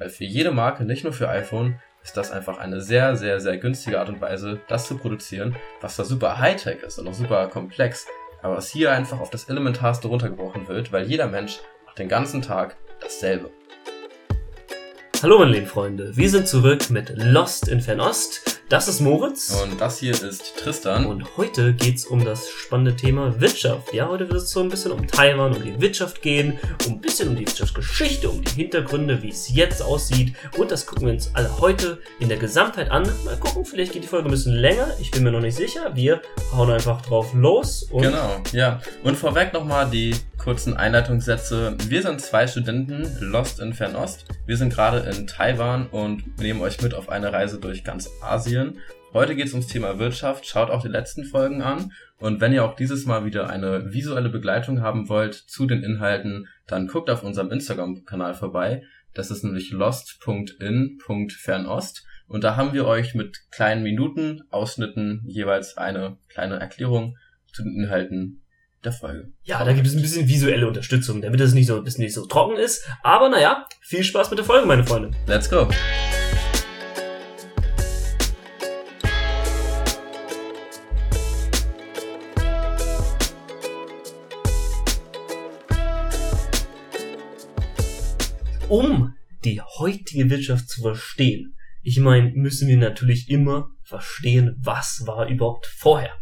weil für jede Marke, nicht nur für iPhone, ist das einfach eine sehr, sehr, sehr günstige Art und Weise, das zu produzieren, was da super Hightech ist und auch super komplex, aber was hier einfach auf das Elementarste runtergebrochen wird, weil jeder Mensch macht den ganzen Tag dasselbe. Hallo meine lieben Freunde, wir sind zurück mit Lost in Fernost. Das ist Moritz. Und das hier ist Tristan. Und heute geht's um das spannende Thema Wirtschaft. Ja, heute wird es so ein bisschen um Taiwan, um die Wirtschaft gehen, um ein bisschen um die Wirtschaftsgeschichte, um die Hintergründe, wie es jetzt aussieht. Und das gucken wir uns alle heute in der Gesamtheit an. Mal gucken, vielleicht geht die Folge ein bisschen länger. Ich bin mir noch nicht sicher. Wir hauen einfach drauf los. genau, ja. Und vorweg nochmal die kurzen Einleitungssätze. Wir sind zwei Studenten, Lost in Fernost. Wir sind gerade in Taiwan und nehmen euch mit auf eine Reise durch ganz Asien. Heute geht es ums Thema Wirtschaft. Schaut auch die letzten Folgen an. Und wenn ihr auch dieses Mal wieder eine visuelle Begleitung haben wollt zu den Inhalten, dann guckt auf unserem Instagram-Kanal vorbei. Das ist nämlich lost.in.fernost. Und da haben wir euch mit kleinen Minuten, Ausschnitten jeweils eine kleine Erklärung zu den Inhalten der Folge. Ja, da gibt es ein bisschen visuelle Unterstützung, damit es nicht so, bisschen nicht so trocken ist. Aber naja, viel Spaß mit der Folge, meine Freunde. Let's go! Um die heutige Wirtschaft zu verstehen, ich meine, müssen wir natürlich immer verstehen, was war überhaupt vorher.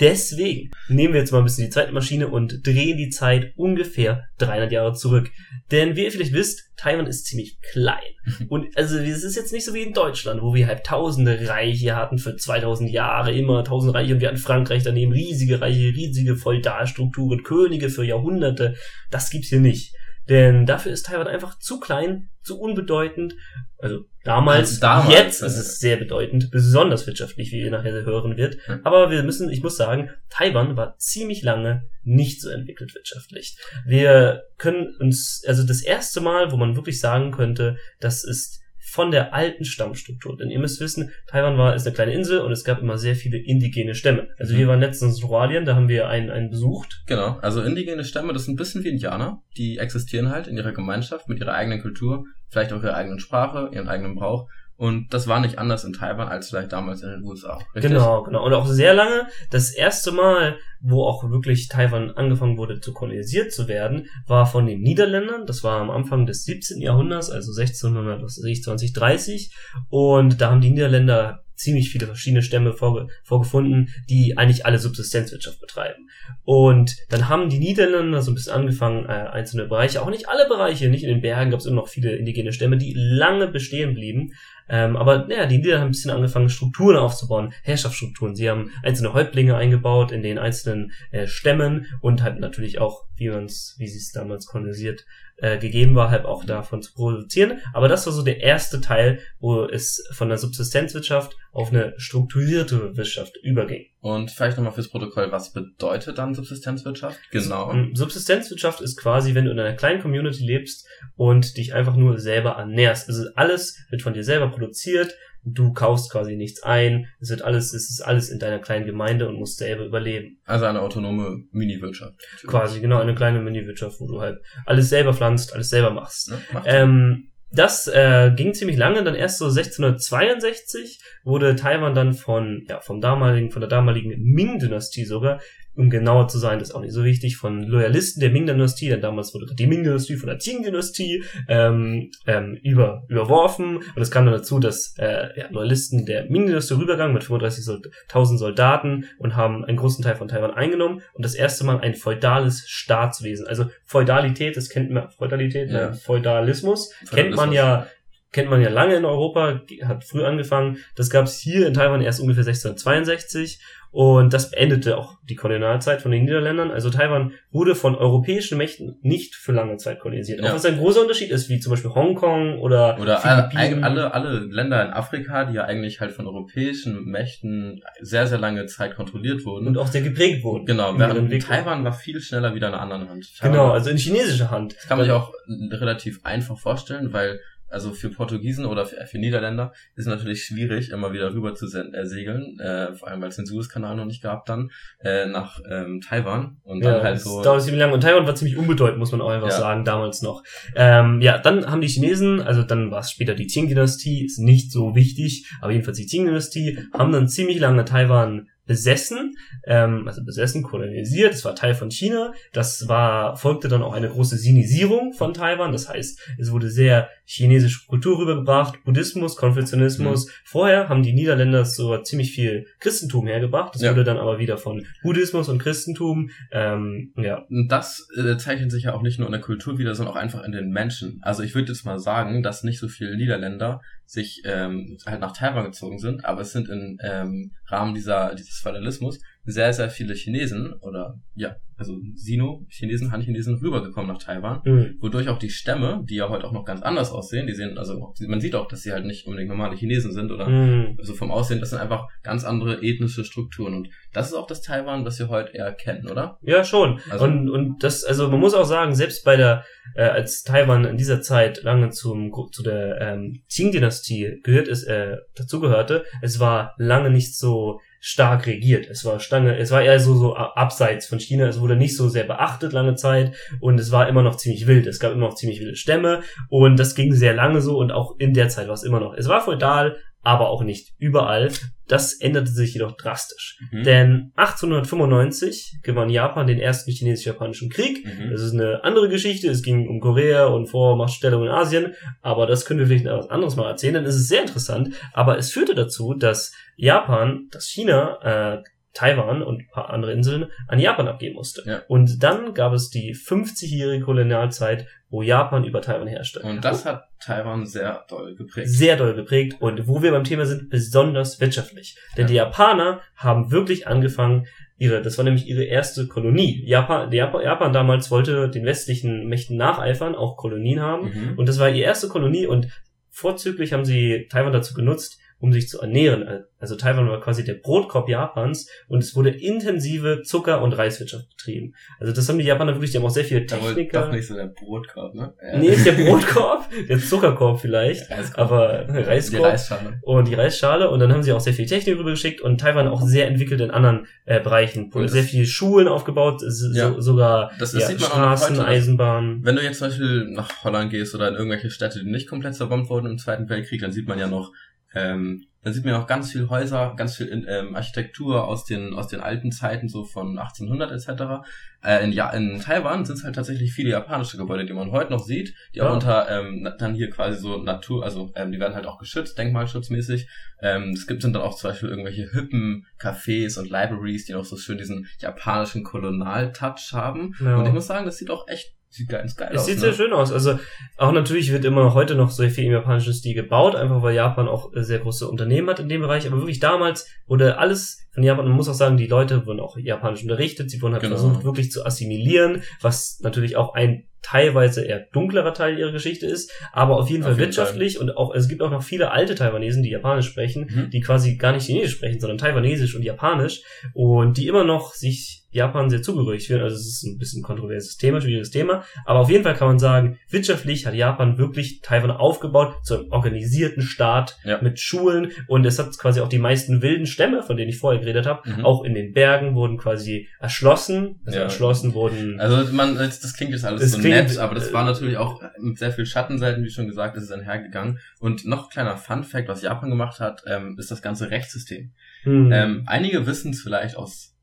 Deswegen nehmen wir jetzt mal ein bisschen die Zeitmaschine und drehen die Zeit ungefähr 300 Jahre zurück. Denn wie ihr vielleicht wisst, Taiwan ist ziemlich klein. Und also es ist jetzt nicht so wie in Deutschland, wo wir halt tausende Reiche hatten für 2000 Jahre, immer tausend Reiche und wir hatten Frankreich daneben, riesige Reiche, riesige Feudalstrukturen, Könige für Jahrhunderte. Das gibt's hier nicht. Denn dafür ist Taiwan einfach zu klein, zu unbedeutend. Also damals, also damals jetzt ist es sehr bedeutend, besonders wirtschaftlich, wie ihr nachher hören wird. Aber wir müssen, ich muss sagen, Taiwan war ziemlich lange nicht so entwickelt wirtschaftlich. Wir können uns, also das erste Mal, wo man wirklich sagen könnte, das ist von der alten Stammstruktur. Denn ihr müsst wissen, Taiwan war ist eine kleine Insel und es gab immer sehr viele indigene Stämme. Also wir mhm. waren letztens in Australien, da haben wir einen, einen besucht. Genau, also indigene Stämme, das sind ein bisschen wie Indianer. Die existieren halt in ihrer Gemeinschaft mit ihrer eigenen Kultur, vielleicht auch ihrer eigenen Sprache, ihren eigenen Brauch. Und das war nicht anders in Taiwan als vielleicht damals in den USA. Richtig? Genau, genau. Und auch sehr lange, das erste Mal, wo auch wirklich Taiwan angefangen wurde zu kolonisiert zu werden, war von den Niederländern. Das war am Anfang des 17. Jahrhunderts, also 1600, was weiß ich, 2030. Und da haben die Niederländer ziemlich viele verschiedene Stämme vorge vorgefunden, die eigentlich alle Subsistenzwirtschaft betreiben. Und dann haben die Niederländer so ein bisschen angefangen, äh, einzelne Bereiche, auch nicht alle Bereiche, nicht in den Bergen gab es immer noch viele indigene Stämme, die lange bestehen blieben. Ähm, aber ja, die Niederländer haben ein bisschen angefangen, Strukturen aufzubauen, Herrschaftsstrukturen. Sie haben einzelne Häuptlinge eingebaut in den einzelnen äh, Stämmen und halt natürlich auch, wie man's, wie sie es damals kolonisiert äh, gegeben war, halt auch davon zu produzieren. Aber das war so der erste Teil, wo es von der Subsistenzwirtschaft auf eine strukturierte Wirtschaft überging. Und vielleicht nochmal fürs Protokoll, was bedeutet dann Subsistenzwirtschaft? Genau. Subsistenzwirtschaft ist quasi, wenn du in einer kleinen Community lebst und dich einfach nur selber ernährst. Also alles wird von dir selber produziert, du kaufst quasi nichts ein, es wird alles, es ist alles in deiner kleinen Gemeinde und musst selber überleben. Also eine autonome Mini-Wirtschaft. Quasi, genau, eine kleine Mini-Wirtschaft, wo du halt alles selber pflanzt, alles selber machst. Ja, ähm, das äh, ging ziemlich lange, dann erst so 1662 wurde Taiwan dann von, ja, vom damaligen, von der damaligen Ming-Dynastie sogar um genauer zu sein, das ist auch nicht so wichtig, von Loyalisten der Ming-Dynastie, denn damals wurde die Ming-Dynastie von der Qing-Dynastie ähm, ähm, über, überworfen und es kam dann dazu, dass äh, ja, Loyalisten der Ming-Dynastie rübergegangen mit 35.000 Soldaten und haben einen großen Teil von Taiwan eingenommen und das erste Mal ein feudales Staatswesen, also Feudalität, das kennt man, Feudalität, ja. Feudalismus, Feudalismus, kennt man ja kennt man ja lange in Europa, hat früh angefangen. Das gab es hier in Taiwan erst ungefähr 1662 und das beendete auch die Kolonialzeit von den Niederländern. Also Taiwan wurde von europäischen Mächten nicht für lange Zeit kolonisiert. Ja. Auch was ein großer Unterschied ist, wie zum Beispiel Hongkong oder Oder alle, alle, alle Länder in Afrika, die ja eigentlich halt von europäischen Mächten sehr, sehr lange Zeit kontrolliert wurden. Und auch sehr geprägt wurden. Genau, während Taiwan war viel schneller wieder in einer anderen Hand. Taiwan genau, also in chinesischer Hand. Das kann man sich auch relativ einfach vorstellen, weil also für Portugiesen oder für, für Niederländer ist es natürlich schwierig, immer wieder rüber zu äh, segeln, äh, vor allem weil es den Suezkanal noch nicht gab dann, äh, nach ähm, Taiwan und ja, dann halt so. Das dauert ziemlich lange. Und Taiwan war ziemlich unbedeutend, muss man auch einfach Ja. sagen, damals noch. Ähm, ja, dann haben die Chinesen, also dann war es später die Qing-Dynastie, ist nicht so wichtig, aber jedenfalls die Qing-Dynastie, haben dann ziemlich lange Taiwan besessen, ähm, also besessen, kolonisiert, es war Teil von China, das war, folgte dann auch eine große Sinisierung von Taiwan, das heißt, es wurde sehr chinesische Kultur rübergebracht, Buddhismus, Konfuzianismus, vorher haben die Niederländer so ziemlich viel Christentum hergebracht, das Ja. wurde dann aber wieder von Buddhismus und Christentum, ähm, ja, das äh, zeichnet sich ja auch nicht nur in der Kultur wieder, sondern auch einfach in den Menschen. Also ich würde jetzt mal sagen, dass nicht so viele Niederländer sich ähm, halt nach Taiwan gezogen sind, aber es sind im ähm, Rahmen dieser dieses Föderalismus sehr, sehr viele Chinesen oder ja, also Sino, Chinesen, Han-Chinesen rübergekommen nach Taiwan, Mhm. wodurch auch die Stämme, die ja heute auch noch ganz anders aussehen, die sehen, also man sieht auch, dass sie halt nicht unbedingt normale Chinesen sind oder Mhm. also vom Aussehen, das sind einfach ganz andere ethnische Strukturen und das ist auch das Taiwan, was wir heute eher kennen, oder? Ja, schon. Also- und, und das, also man muss auch sagen, selbst bei der, äh, als Taiwan in dieser Zeit lange zum, zu der ähm, Qing-Dynastie gehört ist, äh, dazugehörte, es war lange nicht so stark regiert. Es war Stange, es war eher so, so abseits von China. Es wurde nicht so sehr beachtet lange Zeit und es war immer noch ziemlich wild. Es gab immer noch ziemlich wilde Stämme und das ging sehr lange so und auch in der Zeit war es immer noch. Es war feudal, aber auch nicht überall. Das änderte sich jedoch drastisch. Mhm. Denn 1895 gewann Japan den ersten chinesisch-japanischen Krieg. Mhm. Das ist eine andere Geschichte. Es ging um Korea und Vormachtstellung in Asien. Aber das können wir vielleicht etwas anderes mal erzählen. Denn es ist sehr interessant. Aber es führte dazu, dass Japan, dass China, äh, Taiwan und ein paar andere Inseln an Japan abgeben musste. Ja. Und dann gab es die 50-jährige Kolonialzeit, wo Japan über Taiwan herrschte. Und das hat Taiwan sehr doll geprägt. sehr doll geprägt und wo wir beim Thema sind, besonders wirtschaftlich. Denn Ja. die Japaner haben wirklich angefangen, ihre, das war nämlich ihre erste Kolonie. Japan, Japan, Japan damals wollte den westlichen Mächten nacheifern, auch Kolonien haben. Mhm. Und das war ihre erste Kolonie und vorzüglich haben sie Taiwan dazu genutzt, um sich zu ernähren. Also Taiwan war quasi der Brotkorb Japans und es wurde intensive Zucker- und Reiswirtschaft betrieben. Also das haben die Japaner wirklich, die haben auch sehr viele Techniker. doch nicht so der Brotkorb, ne? Ja. Nee, ist der Brotkorb, der Zuckerkorb vielleicht, Reiskorb. aber Die Reiskorb Reisschale. und die Reisschale und dann haben sie auch sehr viel Technik rübergeschickt und Taiwan auch sehr entwickelt in anderen äh, Bereichen. Und sehr viele Schulen aufgebaut, so, Ja. sogar Das, das ja, Straßen, heute. Eisenbahnen. Wenn du jetzt zum Beispiel nach Holland gehst oder in irgendwelche Städte, die nicht komplett zerbombt wurden im Zweiten Weltkrieg, dann sieht man ja noch, ähm, dann sieht man auch ganz viel Häuser, ganz viel in, ähm, Architektur aus den aus den alten Zeiten, so von 1800 etc. Äh, in, ja, in Taiwan sind es halt tatsächlich viele japanische Gebäude, die man heute noch sieht, die auch Ja. unter ähm, dann hier quasi so Natur, also ähm, die werden halt auch geschützt, denkmalschutzmäßig. Ähm, es gibt sind dann auch zum Beispiel irgendwelche hippen Cafés und Libraries, die noch so schön diesen japanischen Kolonial-Touch haben. Ja. Und ich muss sagen, das sieht auch echt sieht ganz geil Es aus. sieht ne? sehr schön aus. Also auch natürlich wird immer heute noch sehr viel im japanischen Stil gebaut, einfach weil Japan auch äh, sehr große Unternehmen hat in dem Bereich. Aber wirklich damals wurde alles von Japan, man muss auch sagen, die Leute wurden auch japanisch unterrichtet, sie wurden halt Genau. versucht wirklich zu assimilieren, was natürlich auch ein teilweise eher dunklerer Teil ihrer Geschichte ist, aber auf jeden Auf Fall jeden wirtschaftlich und auch es gibt auch noch viele alte Taiwanesen, die Japanisch sprechen, Mhm. die quasi gar nicht Chinesisch sprechen, sondern Taiwanesisch und Japanisch und die immer noch sich Japan sehr zugehörig fühlen. Also es ist ein bisschen ein kontroverses Thema, schwieriges Thema, aber auf jeden Fall kann man sagen, wirtschaftlich hat Japan wirklich Taiwan aufgebaut zu einem organisierten Staat Ja. mit Schulen und es hat quasi auch die meisten wilden Stämme, von denen ich vorher geredet habe, Mhm. auch in den Bergen wurden quasi erschlossen, also Ja. erschlossen wurden Also man, das klingt jetzt alles so klingt, nett, aber das äh, war natürlich auch mit sehr viel Schattenseiten, wie schon gesagt, ist es einhergegangen. Und noch ein kleiner Fun Fact, was Japan gemacht hat, ähm, ist das ganze Rechtssystem. hm, Ähm, einige wissen es vielleicht aus,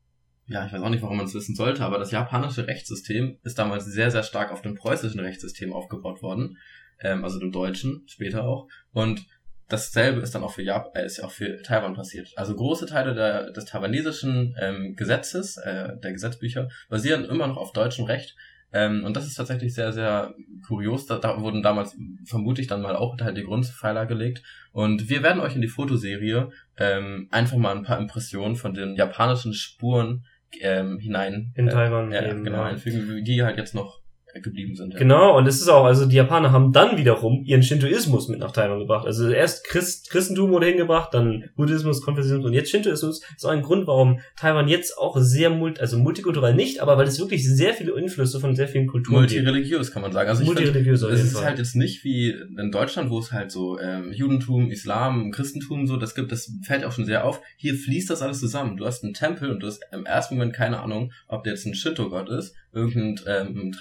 ja, ich weiß auch nicht, warum man es wissen sollte, aber das japanische Rechtssystem ist damals sehr, sehr stark auf dem preußischen Rechtssystem aufgebaut worden, ähm, also dem deutschen später auch. Und dasselbe ist dann auch für Jap äh, ist ja auch für Taiwan passiert. Also große Teile der, des taiwanesischen ähm, Gesetzes, äh, der Gesetzbücher, basieren immer noch auf deutschem Recht. Ähm, und das ist tatsächlich sehr, sehr kurios. Da, da wurden damals vermutlich dann mal auch halt die Grundpfeiler gelegt. Und wir werden euch in die Fotoserie ähm, einfach mal ein paar Impressionen von den japanischen Spuren ähm, hinein in äh, Taiwan ja, eben, genau ja. einfügen, wie die halt jetzt noch geblieben sind. Ja. Genau, und es ist auch, also die Japaner haben dann wiederum ihren Shintoismus mit nach Taiwan gebracht. Also erst Christ, Christentum wurde hingebracht, dann Buddhismus, Konfuzianismus und jetzt Shintoismus. Das ist auch ein Grund, warum Taiwan jetzt auch sehr multi, also multikulturell nicht, aber weil es wirklich sehr viele Einflüsse von sehr vielen Kulturen gibt. Multireligiös kann man sagen. Also Multireligiös es ist Fall. halt jetzt nicht wie in Deutschland, wo es halt so ähm, Judentum, Islam, Christentum so, das gibt, das fällt auch schon sehr auf. Hier fließt das alles zusammen. Du hast einen Tempel und du hast im ersten Moment keine Ahnung, ob der jetzt ein Shinto-Gott ist, irgendein ähm,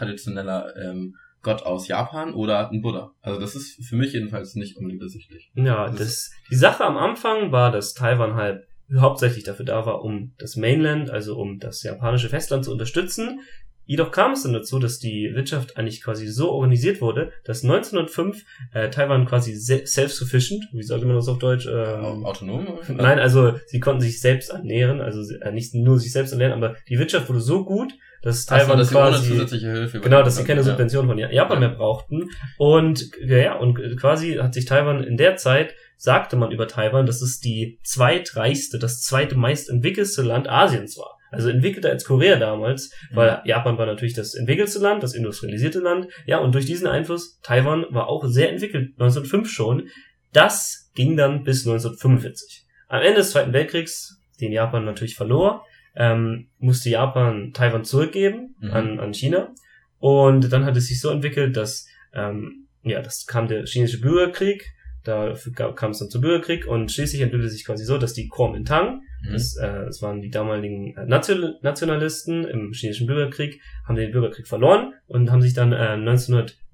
traditioneller ähm, Gott aus Japan oder ein Buddha. Also das ist für mich jedenfalls nicht unbedingt ersichtlich. Ja, Das das, die Sache am Anfang war, dass Taiwan halt hauptsächlich dafür da war, um das Mainland, also um das japanische Festland zu unterstützen. Jedoch kam es dann dazu, dass die Wirtschaft eigentlich quasi so organisiert wurde, dass 1905 äh, Taiwan quasi se- self-sufficient, wie sagt man das auf Deutsch? Ähm, Autonom? Nein, also sie konnten sich selbst ernähren, also äh, nicht nur sich selbst ernähren, aber die Wirtschaft wurde so gut, dass Ach so, Taiwan ohne quasi zusätzliche Hilfe Genau, dass sie keine ja. Subventionen von Japan Ja. mehr brauchten. Und ja, und quasi hat sich Taiwan in der Zeit, sagte man über Taiwan, dass es die zweitreichste, das zweite meist entwickelste Land Asiens war. Also entwickelter als Korea damals, weil Japan war natürlich das entwickelste Land, das industrialisierte Land. Ja, und durch diesen Einfluss, Taiwan war auch sehr entwickelt, 1905 schon. Das ging dann bis 1945. Am Ende des Zweiten Weltkriegs, den Japan natürlich verlor, ähm, musste Japan Taiwan zurückgeben Mhm. an, an China. Und dann hat es sich so entwickelt, dass, ähm, ja, das kam der chinesische Bürgerkrieg, da kam es dann zum Bürgerkrieg und schließlich entwickelte sich quasi so, dass die Kuomintang, Mhm. das, äh, das waren die damaligen äh, Nation Nationalisten im chinesischen Bürgerkrieg, haben den Bürgerkrieg verloren und haben sich dann äh,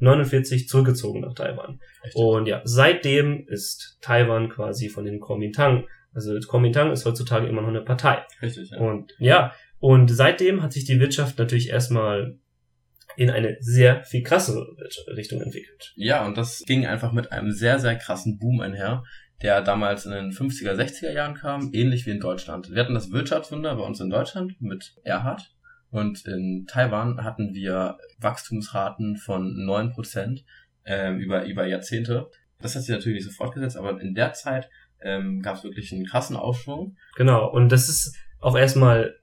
1949 zurückgezogen nach Taiwan. Echt? Und ja, seitdem ist Taiwan quasi von den Kuomintang, also Kuomintang ist heutzutage immer noch eine Partei. Richtig, ja. Und ja, und seitdem hat sich die Wirtschaft natürlich erstmal in eine sehr viel krassere Richtung entwickelt. Ja, und das ging einfach mit einem sehr, sehr krassen Boom einher, der damals in den 50er, 60er Jahren kam, ähnlich wie in Deutschland. Wir hatten das Wirtschaftswunder bei uns in Deutschland mit Erhard und in Taiwan hatten wir Wachstumsraten von 9% ähm, über, über Jahrzehnte. Das hat sich natürlich nicht so fortgesetzt, aber in der Zeit ähm, gab es wirklich einen krassen Aufschwung. Genau, und das ist auch erstmal,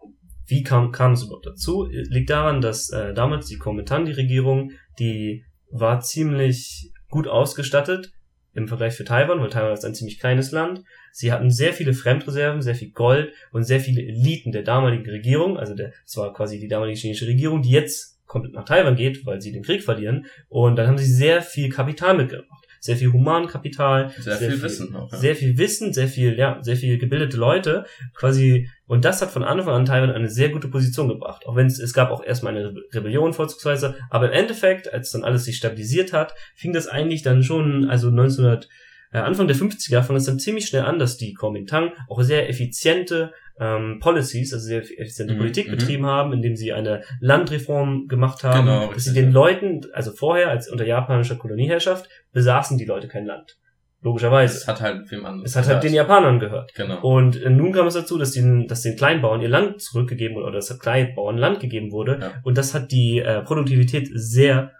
wie kam, kam es überhaupt dazu? Liegt daran, dass äh, damals die Kuomintang-Regierung, die war ziemlich gut ausgestattet im Vergleich für Taiwan, weil Taiwan ist ein ziemlich kleines Land. Sie hatten sehr viele Fremdreserven, sehr viel Gold und sehr viele Eliten der damaligen Regierung, also der, es war quasi die damalige chinesische Regierung, die jetzt komplett nach Taiwan geht, weil sie den Krieg verlieren. Und dann haben sie sehr viel Kapital mitgebracht. Sehr viel Humankapital, Sehr, viel, Wissen auch. Ja. sehr viel Wissen, sehr viel, ja, sehr viel gebildete Leute, quasi, und das hat von Anfang an Taiwan eine sehr gute Position gebracht. Auch wenn es, es gab auch erstmal eine Rebellion vorzugsweise, aber im Endeffekt, als dann alles sich stabilisiert hat, fing das eigentlich dann schon, also 1900, äh, Anfang der 50er fing es dann ziemlich schnell an, dass die Kuomintang auch sehr effiziente ähm, Policies, also sehr effiziente Mhm, Politik mhm. betrieben haben, indem sie eine Landreform gemacht haben, Genau, dass sie den. Leuten, also vorher als unter japanischer Kolonieherrschaft, besaßen die Leute kein Land. Logischerweise. Es hat halt wem anderes. Es hat halt den Japanern gehört. Genau. Und äh, nun kam es dazu, dass den, dass den Kleinbauern ihr Land zurückgegeben wurde, oder dass Kleinbauern Land gegeben wurde. Ja. Und das hat die äh, Produktivität sehr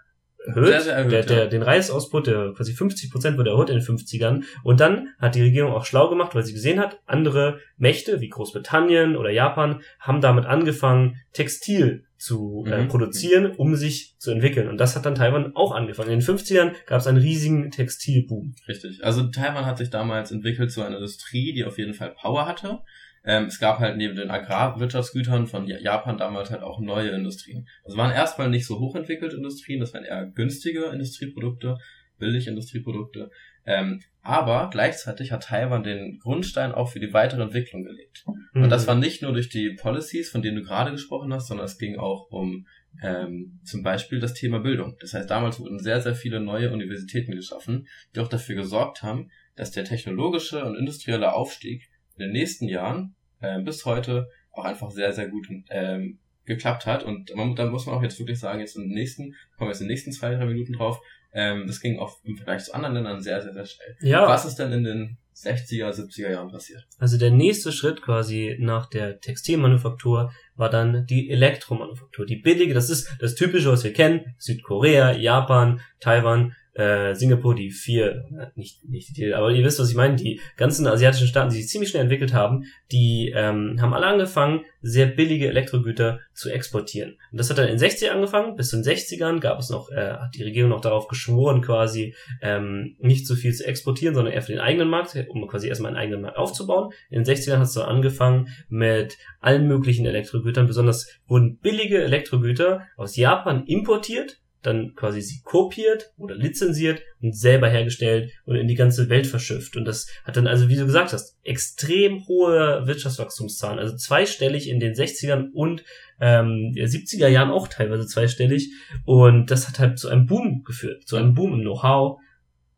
erhöht. Sehr, sehr erhöht, der, der, ja. Den Reisausbot, der quasi 50 Prozent wurde erhöht in den 50ern. Und dann hat die Regierung auch schlau gemacht, weil sie gesehen hat, andere Mächte wie Großbritannien oder Japan haben damit angefangen, Textil zu äh, Mhm. produzieren, um sich zu entwickeln. Und das hat dann Taiwan auch angefangen. In den 50ern gab es einen riesigen Textilboom. Richtig. Also Taiwan hat sich damals entwickelt zu einer Industrie, die auf jeden Fall Power hatte. Ähm, es gab halt neben den Agrarwirtschaftsgütern von Ja- Japan damals halt auch neue Industrien. Das waren erstmal nicht so hochentwickelte Industrien, das waren eher günstige Industrieprodukte, billige Industrieprodukte. Ähm, aber gleichzeitig hat Taiwan den Grundstein auch für die weitere Entwicklung gelegt. Und das Mhm. war nicht nur durch die Policies, von denen du gerade gesprochen hast, sondern es ging auch um ähm, zum Beispiel das Thema Bildung. Das heißt, damals wurden sehr, sehr viele neue Universitäten geschaffen, die auch dafür gesorgt haben, dass der technologische und industrielle Aufstieg in den nächsten Jahren äh, bis heute auch einfach sehr, sehr gut ähm, geklappt hat. Und man, da muss man auch jetzt wirklich sagen, jetzt im nächsten, kommen wir jetzt in den nächsten zwei, drei Minuten drauf, ähm, das ging auch im Vergleich zu anderen Ländern sehr, sehr, sehr schnell. ja. Was ist denn in den 60er, 70er Jahren passiert? Also der nächste Schritt quasi nach der Textilmanufaktur war dann die Elektromanufaktur. Die billige, das ist das Typische, was wir kennen. Südkorea, Japan, Taiwan, äh, Singapur, die vier, nicht, nicht die, aber ihr wisst, was ich meine, die ganzen asiatischen Staaten, die sich ziemlich schnell entwickelt haben, die ähm, haben alle angefangen, sehr billige Elektrogüter zu exportieren. Und das hat dann in den 60ern angefangen, bis zu den 60ern gab es noch, äh, hat die Regierung noch darauf geschworen, quasi ähm, nicht so viel zu exportieren, sondern eher für den eigenen Markt, um quasi erstmal einen eigenen Markt aufzubauen. In den 60ern hat es dann angefangen mit allen möglichen Elektrogütern, besonders wurden billige Elektrogüter aus Japan importiert dann quasi sie kopiert oder lizenziert und selber hergestellt und in die ganze Welt verschifft. Und das hat dann also, wie du gesagt hast, extrem hohe Wirtschaftswachstumszahlen, also zweistellig in den 60ern und ähm, 70er Jahren auch teilweise zweistellig. Und das hat halt zu einem Boom geführt, zu einem Boom im Know-how.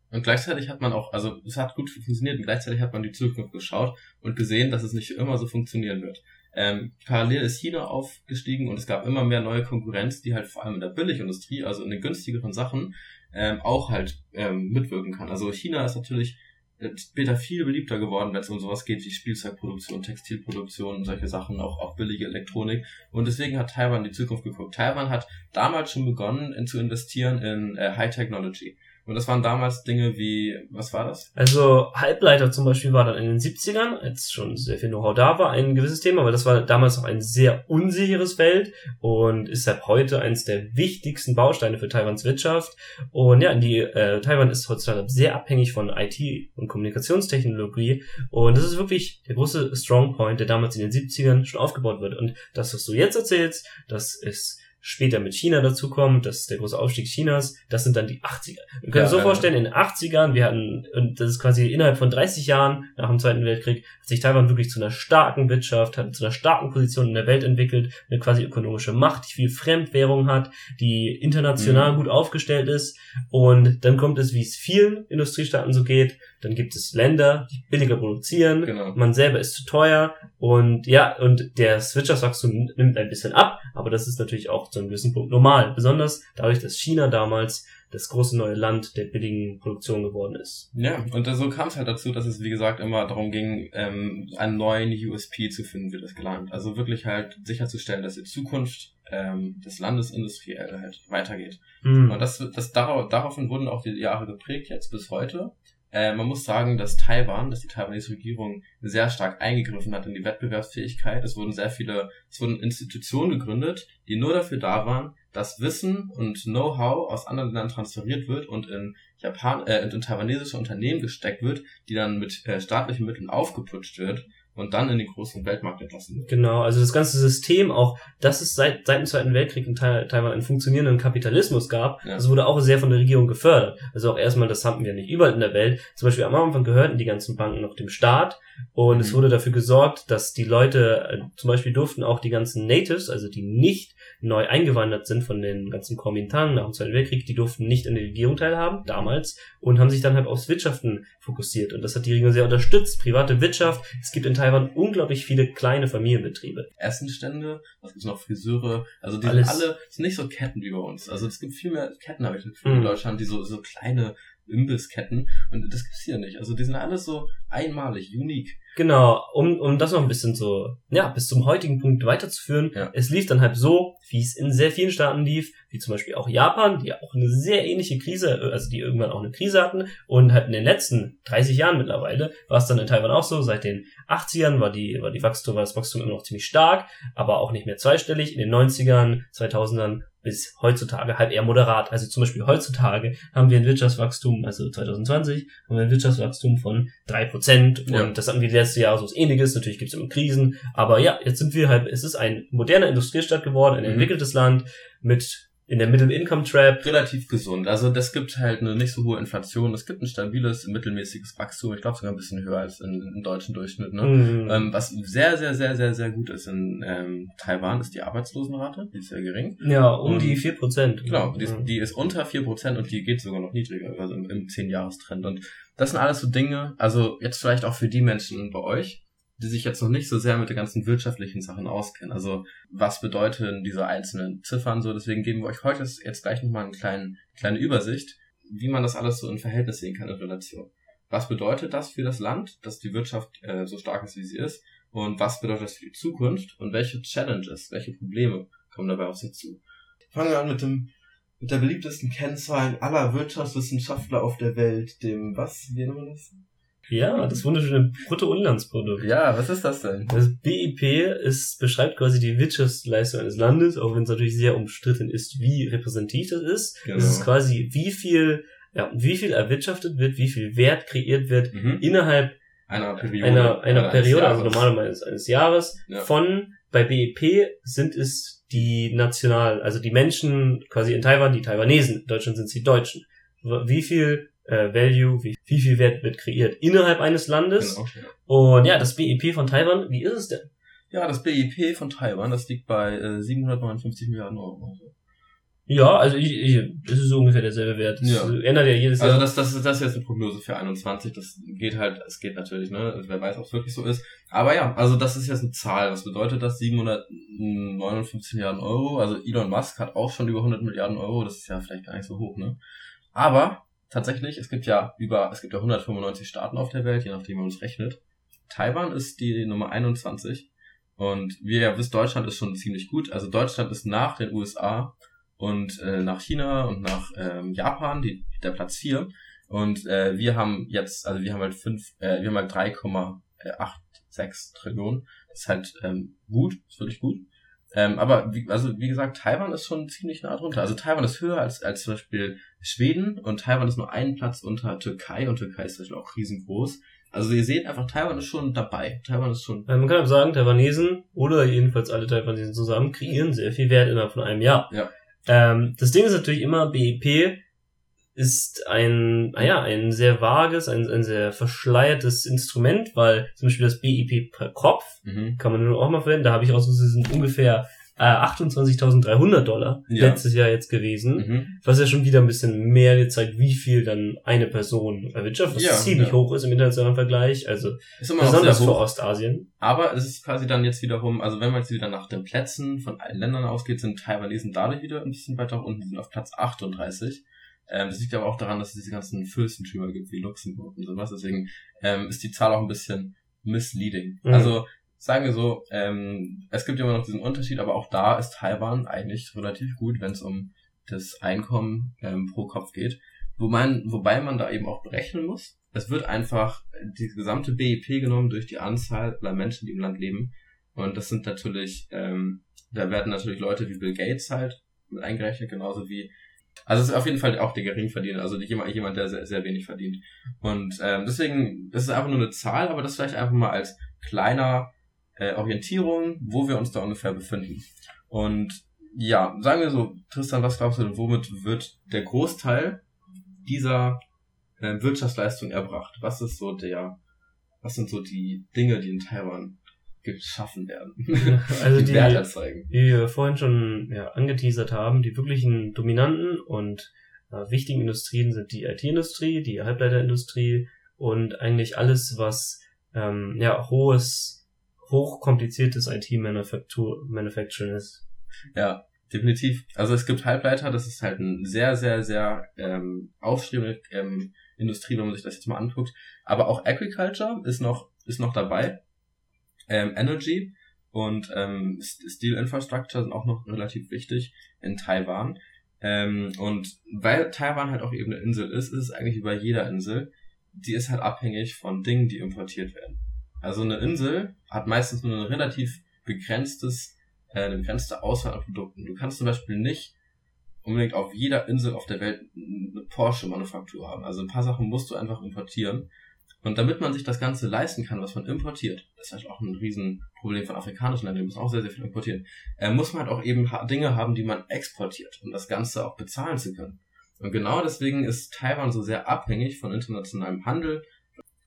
Und gleichzeitig hat man auch, also es hat gut funktioniert und gleichzeitig hat man die Zukunft geschaut und gesehen, dass es nicht immer so funktionieren wird. Ähm, parallel ist China aufgestiegen und es gab immer mehr neue Konkurrenz, die halt vor allem in der Billigindustrie, also in den günstigeren Sachen, ähm, auch halt ähm, mitwirken kann. Also China ist natürlich später viel beliebter geworden, wenn es um sowas geht wie Spielzeugproduktion, Textilproduktion und solche Sachen, auch, auch billige Elektronik. Und deswegen hat Taiwan die Zukunft geguckt. Taiwan hat damals schon begonnen in, zu investieren in äh, High Technology. Und das waren damals Dinge wie, was war das? Also Halbleiter zum Beispiel war dann in den 70ern, als schon sehr viel Know-how da war, ein gewisses Thema, aber das war damals noch ein sehr unsicheres Feld und ist seit heute eines der wichtigsten Bausteine für Taiwans Wirtschaft. Und ja, die äh, Taiwan ist heutzutage sehr abhängig von IT und Kommunikationstechnologie und das ist wirklich der große Strongpoint, der damals in den 70ern schon aufgebaut wird. Und das, was du jetzt erzählst, das ist später mit China dazukommt, das ist der große Aufstieg Chinas, das sind dann die 80er. Wir können ja, uns so vorstellen, in den 80ern, wir hatten, und das ist quasi innerhalb von 30 Jahren nach dem Zweiten Weltkrieg, hat sich Taiwan wirklich zu einer starken Wirtschaft, hat zu einer starken Position in der Welt entwickelt, eine quasi ökonomische Macht, die viel Fremdwährung hat, die international mhm. gut aufgestellt ist. Und dann kommt es, wie es vielen Industriestaaten so geht, dann gibt es Länder, die billiger produzieren, genau. man selber ist zu teuer und ja, und das Wirtschaftswachstum nimmt ein bisschen ab, aber das ist natürlich auch zu einem gewissen Punkt normal, besonders dadurch, dass China damals das große neue Land der billigen Produktion geworden ist. Ja, und so kam es halt dazu, dass es, wie gesagt, immer darum ging, ähm, einen neuen USP zu finden, wie das gelangt. Also wirklich halt sicherzustellen, dass die Zukunft ähm, des Landes industriell halt weitergeht. Mhm. Und das, das darauf, daraufhin wurden auch die Jahre geprägt, jetzt bis heute. Äh, man muss sagen, dass Taiwan, dass die taiwanese Regierung sehr stark eingegriffen hat in die Wettbewerbsfähigkeit. Es wurden sehr viele, es wurden Institutionen gegründet, die nur dafür da waren, dass Wissen und Know-how aus anderen Ländern transferiert wird und in Japan, äh, in taiwanesische Unternehmen gesteckt wird, die dann mit äh, staatlichen Mitteln aufgeputscht wird und dann in den großen Weltmarkt entlassen wird. Genau, also das ganze System auch, dass es seit, seit dem Zweiten Weltkrieg in Taiwan einen funktionierenden Kapitalismus gab, ja. das wurde auch sehr von der Regierung gefördert. Also auch erstmal, das haben wir nicht überall in der Welt. Zum Beispiel am Anfang gehörten die ganzen Banken noch dem Staat und mhm. es wurde dafür gesorgt, dass die Leute, äh, zum Beispiel durften auch die ganzen Natives, also die nicht neu eingewandert sind von den ganzen Kuomintang nach dem Zweiten Weltkrieg, die durften nicht an der Regierung teilhaben, damals, und haben sich dann halt aufs Wirtschaften fokussiert. Und das hat die Regierung sehr unterstützt. Private Wirtschaft. Es gibt in Taiwan unglaublich viele kleine Familienbetriebe. Essenstände, was gibt's noch, Friseure, also die Alles. sind alle, sind nicht so Ketten wie bei uns. Also es gibt viel mehr Ketten, habe ich das Gefühl, mhm. in Deutschland, die so, so kleine Imbissketten. Und das gibt's hier nicht. Also die sind alles so einmalig, unique. Genau, um, um das noch ein bisschen so, ja, bis zum heutigen Punkt weiterzuführen. Ja. Es lief dann halt so, wie es in sehr vielen Staaten lief, wie zum Beispiel auch Japan, die ja auch eine sehr ähnliche Krise, also die irgendwann auch eine Krise hatten. Und halt in den letzten 30 Jahren mittlerweile war es dann in Taiwan auch so. Seit den 80ern war die, war die Wachstum, war das Wachstum immer noch ziemlich stark, aber auch nicht mehr zweistellig. In den 90ern, 2000ern bis heutzutage halt eher moderat. Also zum Beispiel heutzutage haben wir ein Wirtschaftswachstum, also 2020 haben wir ein Wirtschaftswachstum von drei Prozent und ja. das hatten wir letztes Jahr so ähnliches. Natürlich gibt es immer Krisen, aber ja, jetzt sind wir halt, es ist ein moderner Industriestadt geworden, ein mhm. entwickeltes Land mit in der Middle Income Trap. Relativ gesund. Also das gibt halt eine nicht so hohe Inflation. Es gibt ein stabiles, mittelmäßiges Wachstum. Ich glaube sogar ein bisschen höher als im deutschen Durchschnitt. Ne? Mhm. Ähm, was sehr, sehr, sehr, sehr, sehr gut ist in ähm, Taiwan ist die Arbeitslosenrate. Die ist sehr gering. Ja, um und, die vier Prozent. Genau, die, ist, die ist unter vier Prozent und die geht sogar noch niedriger, also im, im 10-Jahres-Trend. Und das sind alles so Dinge, also jetzt vielleicht auch für die Menschen bei euch, die sich jetzt noch nicht so sehr mit den ganzen wirtschaftlichen Sachen auskennen. Also was bedeuten diese einzelnen Ziffern so? Deswegen geben wir euch heute jetzt gleich nochmal eine kleine, kleine Übersicht, wie man das alles so in Verhältnis sehen kann in Relation. Was bedeutet das für das Land, dass die Wirtschaft äh, so stark ist, wie sie ist? Und was bedeutet das für die Zukunft? Und welche Challenges, welche Probleme kommen dabei auf sie zu? Fangen wir an mit dem mit der beliebtesten Kennzahlen aller Wirtschaftswissenschaftler auf der Welt, dem was? Wie nennen wir das? Ja, das wunderschöne Bruttoinlandsprodukt. Ja, was ist das denn? Das BIP ist, beschreibt quasi die Wirtschaftsleistung eines Landes, auch wenn es natürlich sehr umstritten ist, wie repräsentativ das ist. Genau. Es ist quasi, wie viel, ja, wie viel erwirtschaftet wird, wie viel Wert kreiert wird Mhm. innerhalb Einer Periode. einer, einer eines Periode, also normalerweise eines Jahres, Ja. von, bei BIP sind es die national, also die Menschen quasi in Taiwan, die Taiwanesen, in Deutschland sind es die Deutschen. Wie viel äh, Value, wie, wie viel Wert wird kreiert innerhalb eines Landes? Genau, ja. Und ja, das BIP von Taiwan, wie ist es denn? Ja, das BIP von Taiwan, das liegt bei äh, 759 Milliarden Euro. Ja, also ich, ich, das ist so ungefähr derselbe Wert. Das Ja. ändert ja jedes Also Jahr. das, das, ist- das ist jetzt eine Prognose für 21. Das geht halt, es geht natürlich, ne? Also wer weiß, ob es wirklich so ist. Aber ja, also das ist jetzt eine Zahl. Was bedeutet das? 759 Milliarden Euro. Also Elon Musk hat auch schon über 100 Milliarden Euro. Das ist ja vielleicht gar nicht so hoch, ne? Aber tatsächlich, es gibt ja über, es gibt ja 195 Staaten auf der Welt, je nachdem, wie man es rechnet. Taiwan ist die Nummer 21. Und wie ihr ja wisst, Deutschland ist schon ziemlich gut. Also Deutschland ist nach den USA und äh, nach China und nach ähm, Japan die, der Platz 4. Und äh, wir haben jetzt, also wir haben halt fünf, äh, wir haben halt 3,86 Trillionen. Das ist halt ähm, gut, ist wirklich gut. Ähm, aber wie, also wie gesagt, Taiwan ist schon ziemlich nah drunter. Also Taiwan ist höher als, als zum Beispiel Schweden und Taiwan ist nur einen Platz unter Türkei und Türkei ist zum Beispiel auch riesengroß. Also ihr seht einfach, Taiwan ist schon dabei. Taiwan ist schon. Äh, Man kann aber sagen, Taiwanesen oder jedenfalls alle Taiwanesen zusammen kreieren sehr viel Wert innerhalb von einem Jahr. Ja. Ähm, das Ding ist natürlich immer, BIP ist ein, naja, ein sehr vages, ein, ein sehr verschleiertes Instrument, weil zum Beispiel das BIP per Kopf Mhm. kann man nur auch mal verwenden. Da habe ich rausgesucht, sind ungefähr äh, 28.300 Dollar Ja. letztes Jahr jetzt gewesen, Mhm. was ja schon wieder ein bisschen mehr zeigt, wie viel dann eine Person erwirtschaftet, was Ja, ziemlich ja. hoch ist im internationalen Vergleich. Also Ist immer besonders für. Ostasien. Aber es ist quasi dann jetzt wiederum, also wenn man jetzt wieder nach den Plätzen von allen Ländern ausgeht, sind Taiwanesen dadurch wieder ein bisschen weiter unten, sind auf Platz 38. Ähm, das liegt aber auch daran, dass es diese ganzen Fürstentümer gibt, wie Luxemburg und sowas. Deswegen ähm, ist die Zahl auch ein bisschen misleading. Mhm. Also sagen wir so, ähm, es gibt immer noch diesen Unterschied, aber auch da ist Taiwan eigentlich relativ gut, wenn es um das Einkommen ähm, pro Kopf geht. Wo man, wobei man da eben auch berechnen muss. Es wird einfach die gesamte BIP genommen durch die Anzahl der Menschen, die im Land leben. Und das sind natürlich, ähm, da werden natürlich Leute wie Bill Gates halt mit eingerechnet, genauso wie, also es ist auf jeden Fall auch der Geringverdiener, also jemand, jemand der sehr, sehr wenig verdient. Und ähm, deswegen, das ist einfach nur eine Zahl, aber das vielleicht einfach mal als kleiner äh, Orientierung, wo wir uns da ungefähr befinden. Und ja, sagen wir so, Tristan, was glaubst du denn, womit wird der Großteil dieser äh, Wirtschaftsleistung erbracht? Was ist so der, was sind so die Dinge, die in Taiwan geschaffen werden? Also die, Wert erzeugen. wie wir vorhin schon ja, angeteasert haben, die wirklichen dominanten und äh, wichtigen Industrien sind die IT-Industrie, die Halbleiterindustrie und eigentlich alles, was ähm, ja hohes, hochkompliziertes IT-Manufacturing ist. Ja, definitiv. Also es gibt Halbleiter, das ist halt ein sehr, sehr, sehr ähm, aufstrebende ähm, Industrie, wenn man sich das jetzt mal anguckt. Aber auch Agriculture ist noch, ist noch dabei. Ähm, Energy und ähm, Steel Infrastructure sind auch noch relativ wichtig in Taiwan. Ähm, und weil Taiwan halt auch eben eine Insel ist, ist es eigentlich wie bei jeder Insel, die ist halt abhängig von Dingen, die importiert werden. Also eine Insel hat meistens nur ein relativ begrenztes äh, eine begrenzte Auswahl an Produkten. Du kannst zum Beispiel nicht unbedingt auf jeder Insel auf der Welt eine Porsche-Manufaktur haben. Also ein paar Sachen musst du einfach importieren. Und damit man sich das Ganze leisten kann, was man importiert, das ist halt auch ein Riesenproblem von afrikanischen Ländern, die müssen auch sehr, sehr viel importieren, äh, muss man halt auch eben Dinge haben, die man exportiert, um das Ganze auch bezahlen zu können. Und genau deswegen ist Taiwan so sehr abhängig von internationalem Handel.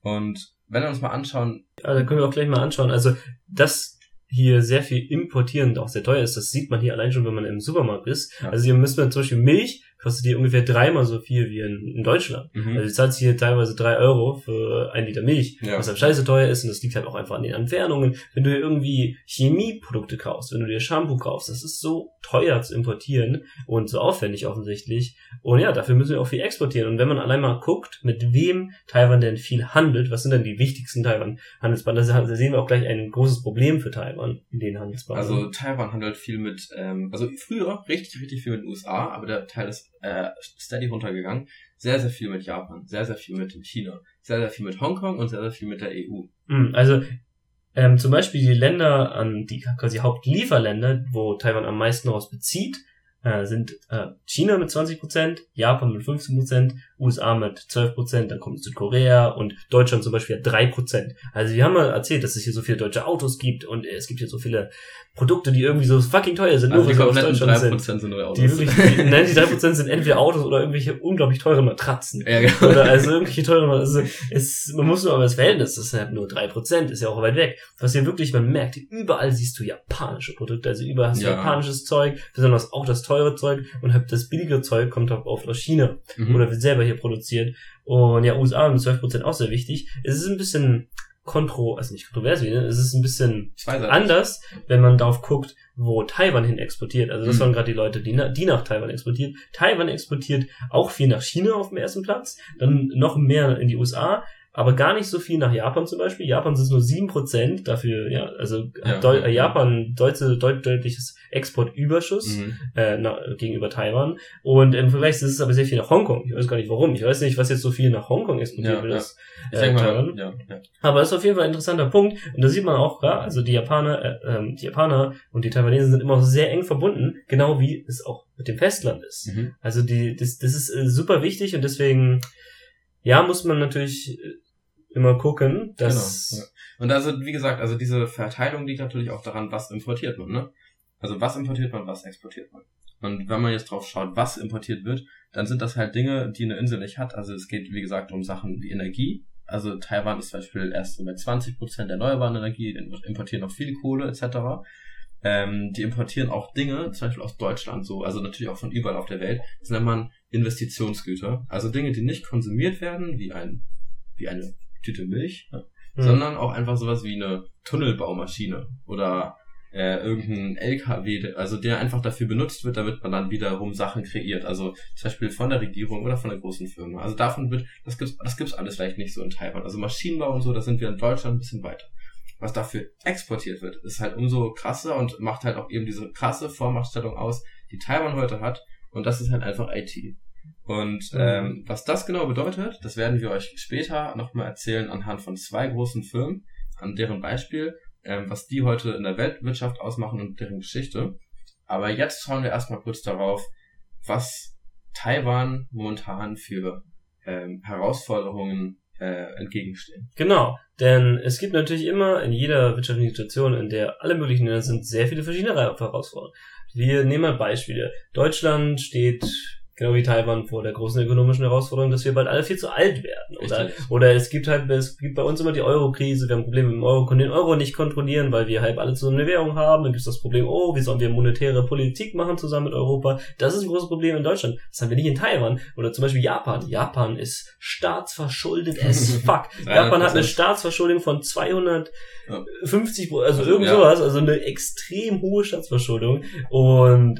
Und wenn wir uns mal anschauen, Also können wir auch gleich mal anschauen. Also das hier sehr viel importieren und auch sehr teuer ist, das sieht man hier allein schon, wenn man im Supermarkt ist. Ja. Also hier müssen wir zum Beispiel Milch kostet die ungefähr dreimal so viel wie in, in Deutschland. Mhm. Also du zahlst hier teilweise drei Euro für ein Liter Milch, Ja. was dann scheiße teuer ist und das liegt halt auch einfach an den Entfernungen. Wenn du hier irgendwie Chemieprodukte kaufst, wenn du dir Shampoo kaufst, das ist so teuer zu importieren und so aufwendig offensichtlich. Und ja, dafür müssen wir auch viel exportieren. Und wenn man allein mal guckt, mit wem Taiwan denn viel handelt, was sind denn die wichtigsten Taiwan-Handelspartner, da sehen wir auch gleich ein großes Problem für Taiwan in den Handelspartnern. Also Taiwan handelt viel mit, ähm, also früher richtig, richtig viel mit den USA, aber der Teil ist äh, steady runtergegangen. Sehr, sehr viel mit Japan, sehr, sehr viel mit China, sehr, sehr viel mit Hongkong und sehr, sehr viel mit der EU. Mm, Also ähm, zum Beispiel die Länder, an die quasi Hauptlieferländer, wo Taiwan am meisten daraus bezieht, äh, sind äh, China mit 20%, Japan mit 15%, USA mit 12%, dann kommt Südkorea und Deutschland zum Beispiel hat 3%. Also wir haben mal erzählt, dass es hier so viele deutsche Autos gibt und es gibt hier so viele Produkte, die irgendwie so fucking teuer sind, Also die sie aus kompletten Deutschland sind. 3% sind neue Autos. Die wirklich, die, nein, die 3% sind entweder Autos oder irgendwelche unglaublich teuren Matratzen. ja, genau. Oder also irgendwelche teuren, also es, man muss nur aber das Verhältnis, das ist halt nur 3%, ist ja auch weit weg. Was hier wirklich, man merkt, überall siehst du japanische Produkte, also überall hast du Ja. japanisches Zeug, besonders auch das teure Zeug und halt das billige Zeug kommt auch oft aus China Mhm. oder wird selber hier produziert. Und ja, USA mit 12% auch sehr wichtig. Es ist ein bisschen kontro, also nicht kontrovers, ne? es ist ein bisschen anders, wenn man darauf guckt, wo Taiwan hin exportiert. Also das Mhm. waren gerade die Leute, die, na, die nach Taiwan exportiert. Taiwan exportiert auch viel nach China auf dem ersten Platz, dann noch mehr in die USA, aber gar nicht so viel nach Japan zum Beispiel. Japan sind es nur 7%, dafür, ja, also Ja, Deu ja, äh, ja. Japan deutsche, deut deutliches Exportüberschuss Mhm. äh, na, gegenüber Taiwan. Und im Vergleich ist es aber sehr viel nach Hongkong. Ich weiß gar nicht warum. Ich weiß nicht, was jetzt so viel nach Hongkong exportiert Ja, wird. ja. Äh, mal, ja, ja. Aber das ist auf jeden Fall ein interessanter Punkt. Und da sieht man auch, ja, also die Japaner, äh, ähm, die Japaner und die Taiwanesen sind immer sehr eng verbunden, genau wie es auch mit dem Festland ist. Mhm. Also die, das, das ist äh, super wichtig und deswegen, ja, muss man natürlich äh, immer gucken, dass, Genau, ja. Und also, wie gesagt, also diese Verteilung liegt natürlich auch daran, was importiert man, ne? Also was importiert man, was exportiert man. Und wenn man jetzt drauf schaut, was importiert wird, dann sind das halt Dinge, die eine Insel nicht hat. Also es geht, wie gesagt, um Sachen wie Energie. Also Taiwan ist zum Beispiel erst so bei 20% der erneuerbaren Energie, importieren noch viel Kohle etc. Ähm, die importieren auch Dinge, zum Beispiel aus Deutschland so, also natürlich auch von überall auf der Welt. Das nennt man Investitionsgüter. Also Dinge, die nicht konsumiert werden, wie ein, wie eine Tüte Milch, ne? Hm. sondern auch einfach sowas wie eine Tunnelbaumaschine oder äh, irgendein LKW, also der einfach dafür benutzt wird, damit man dann wiederum Sachen kreiert. Also zum Beispiel von der Regierung oder von der großen Firma. Also davon wird, das gibt's, das gibt's alles vielleicht nicht so in Taiwan. Also Maschinenbau und so, da sind wir in Deutschland ein bisschen weiter. Was dafür exportiert wird, ist halt umso krasser und macht halt auch eben diese krasse Vormachtstellung aus, die Taiwan heute hat. Und das ist halt einfach IT. Und Mhm. ähm, was das genau bedeutet, das werden wir euch später nochmal erzählen anhand von zwei großen Firmen, an deren Beispiel, ähm, was die heute in der Weltwirtschaft ausmachen und deren Geschichte. Aber jetzt schauen wir erstmal kurz darauf, was Taiwan momentan für ähm, Herausforderungen äh, entgegenstehen. Genau, denn es gibt natürlich immer in jeder wirtschaftlichen Situation, in der alle möglichen Länder sind, sehr viele verschiedene Herausforderungen. Wir nehmen mal Beispiele. Deutschland steht, genau wie Taiwan, vor der großen ökonomischen Herausforderung, dass wir bald alle viel zu alt werden. Oder, Richtig. oder es gibt halt, es gibt bei uns immer die Euro-Krise, wir haben Probleme mit dem Euro, können den Euro nicht kontrollieren, weil wir halt alle zusammen eine Währung haben. Dann gibt es das Problem, oh, wie sollen wir monetäre Politik machen zusammen mit Europa? Das ist ein großes Problem in Deutschland. Das haben wir nicht in Taiwan. Oder zum Beispiel Japan. Japan ist staatsverschuldet as fuck. Japan hat eine 300%. Staatsverschuldung von 250, Pro- also irgend sowas, also eine extrem hohe Staatsverschuldung. Und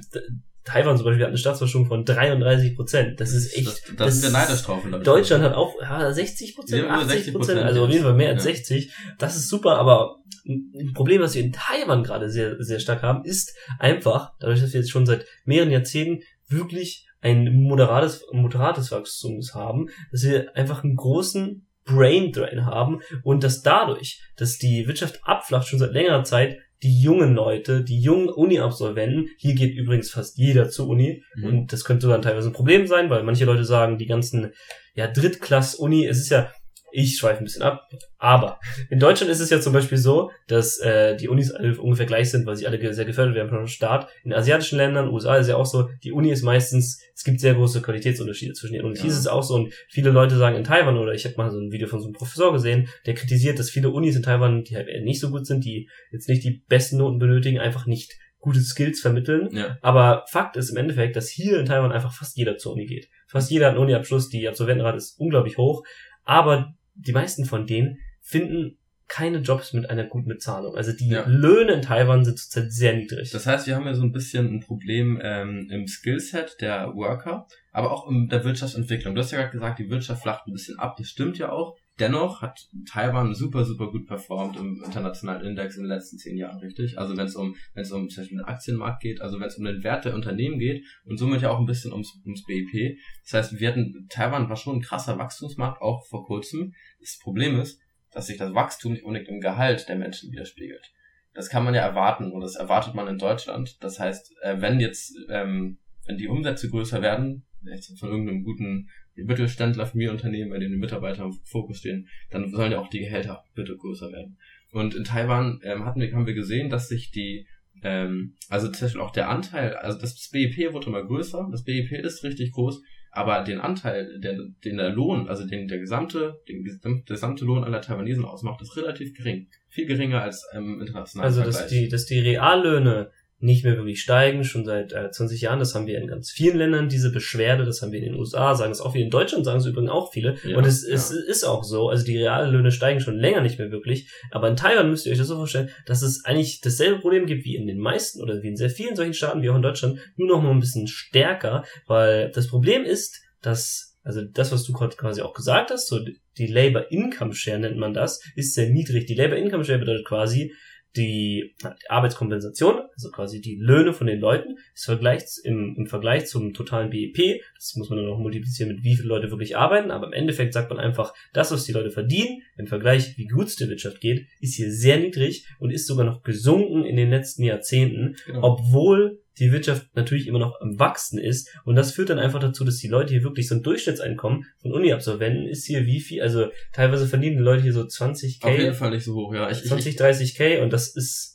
Taiwan zum Beispiel hat eine Staatsverschuldung von 33 Prozent. Das ist echt. Das, da sind wir neidisch drauf. Deutschland hat auch ja, 60 Prozent, Wir haben über 80 Prozent, 60%, also auf jeden Fall mehr als ja. 60. Das ist super, aber ein Problem, was wir in Taiwan gerade sehr, sehr stark haben, ist einfach, dadurch, dass wir jetzt schon seit mehreren Jahrzehnten wirklich ein moderates, moderates Wachstums haben, dass wir einfach einen großen Brain Drain haben und dass dadurch, dass die Wirtschaft abflacht schon seit längerer Zeit, die jungen Leute, die jungen Uni-Absolventen, hier geht übrigens fast jeder zur Uni, Mhm. und das könnte dann teilweise ein Problem sein, weil manche Leute sagen, die ganzen, ja, Drittklass-Uni, es ist ja, ich schweife ein bisschen ab, aber in Deutschland ist es ja zum Beispiel so, dass äh, die Unis alle ungefähr gleich sind, weil sie alle sehr gefördert werden vom Staat. In asiatischen Ländern, USA ist ja auch so, die Uni ist meistens, es gibt sehr große Qualitätsunterschiede zwischen den Unis. Ja. Hier ist es auch so und viele Leute sagen in Taiwan, oder ich habe mal so ein Video von so einem Professor gesehen, der kritisiert, dass viele Unis in Taiwan, die halt nicht so gut sind, die jetzt nicht die besten Noten benötigen, einfach nicht gute Skills vermitteln. Ja. Aber Fakt ist im Endeffekt, dass hier in Taiwan einfach fast jeder zur Uni geht. Fast jeder hat einen Uni-Abschluss, die Absolventenrate ist unglaublich hoch. Aber die meisten von denen finden keine Jobs mit einer guten Bezahlung. Also die Ja. Löhne in Taiwan sind zurzeit sehr niedrig. Das heißt, wir haben ja so ein bisschen ein Problem ähm, im Skillset der Worker, aber auch in der Wirtschaftsentwicklung. Du hast ja gerade gesagt, die Wirtschaft flacht ein bisschen ab. Das stimmt ja auch. Dennoch hat Taiwan super, super gut performt im internationalen Index in den letzten zehn Jahren, richtig? Also wenn es um, wenn es um zum Beispiel den Aktienmarkt geht, also wenn es um den Wert der Unternehmen geht und somit ja auch ein bisschen ums, ums BIP. Das heißt, wir hatten, Taiwan war schon ein krasser Wachstumsmarkt, auch vor kurzem. Das Problem ist, dass sich das Wachstum nicht unbedingt im Gehalt der Menschen widerspiegelt. Das kann man ja erwarten und das erwartet man in Deutschland. Das heißt, äh, wenn jetzt, ähm, wenn die Umsätze größer werden, von irgendeinem guten Mittelständler, Familienunternehmen, bei dem die Mitarbeiter im Fokus stehen, dann sollen ja auch die Gehälter bitte größer werden. Und in Taiwan ähm, hatten wir, haben wir gesehen, dass sich die, ähm, also zum Beispiel auch der Anteil, also das BIP wurde immer größer, das BIP ist richtig groß, aber den Anteil, der, den der Lohn, also den der gesamte, den gesamte Lohn aller Taiwanesen ausmacht, ist relativ gering. Viel geringer als im internationalen Also, Vergleich. dass die, dass die Reallöhne nicht mehr wirklich steigen, schon seit äh, 20 Jahren. Das haben wir in ganz vielen Ländern, diese Beschwerde. Das haben wir in den USA, sagen es auch viele. In Deutschland sagen es übrigens auch viele. Ja, und es, ja. es ist auch so. Also die Reallöhne steigen schon länger nicht mehr wirklich. Aber in Taiwan müsst ihr euch das so vorstellen, dass es eigentlich dasselbe Problem gibt wie in den meisten oder wie in sehr vielen solchen Staaten wie auch in Deutschland, nur noch mal ein bisschen stärker. Weil das Problem ist, dass also das, was du gerade quasi auch gesagt hast, so die Labor Income Share nennt man das, ist sehr niedrig. Die Labor Income Share bedeutet quasi, die Arbeitskompensation, also quasi die Löhne von den Leuten, ist Vergleich, im, im Vergleich zum totalen BIP, das muss man dann noch multiplizieren mit wie viele Leute wirklich arbeiten, aber im Endeffekt sagt man einfach, das, was die Leute verdienen, im Vergleich, wie gut es der Wirtschaft geht, ist hier sehr niedrig und ist sogar noch gesunken in den letzten Jahrzehnten, Genau. obwohl die Wirtschaft natürlich immer noch am Wachsen ist. Und das führt dann einfach dazu, dass die Leute hier wirklich so ein Durchschnittseinkommen von Uni-Absolventen ist hier wie viel, also teilweise verdienen die Leute hier so 20k, Auf jeden Fall nicht so hoch, ja. Ich, ich, 20, 30k und das ist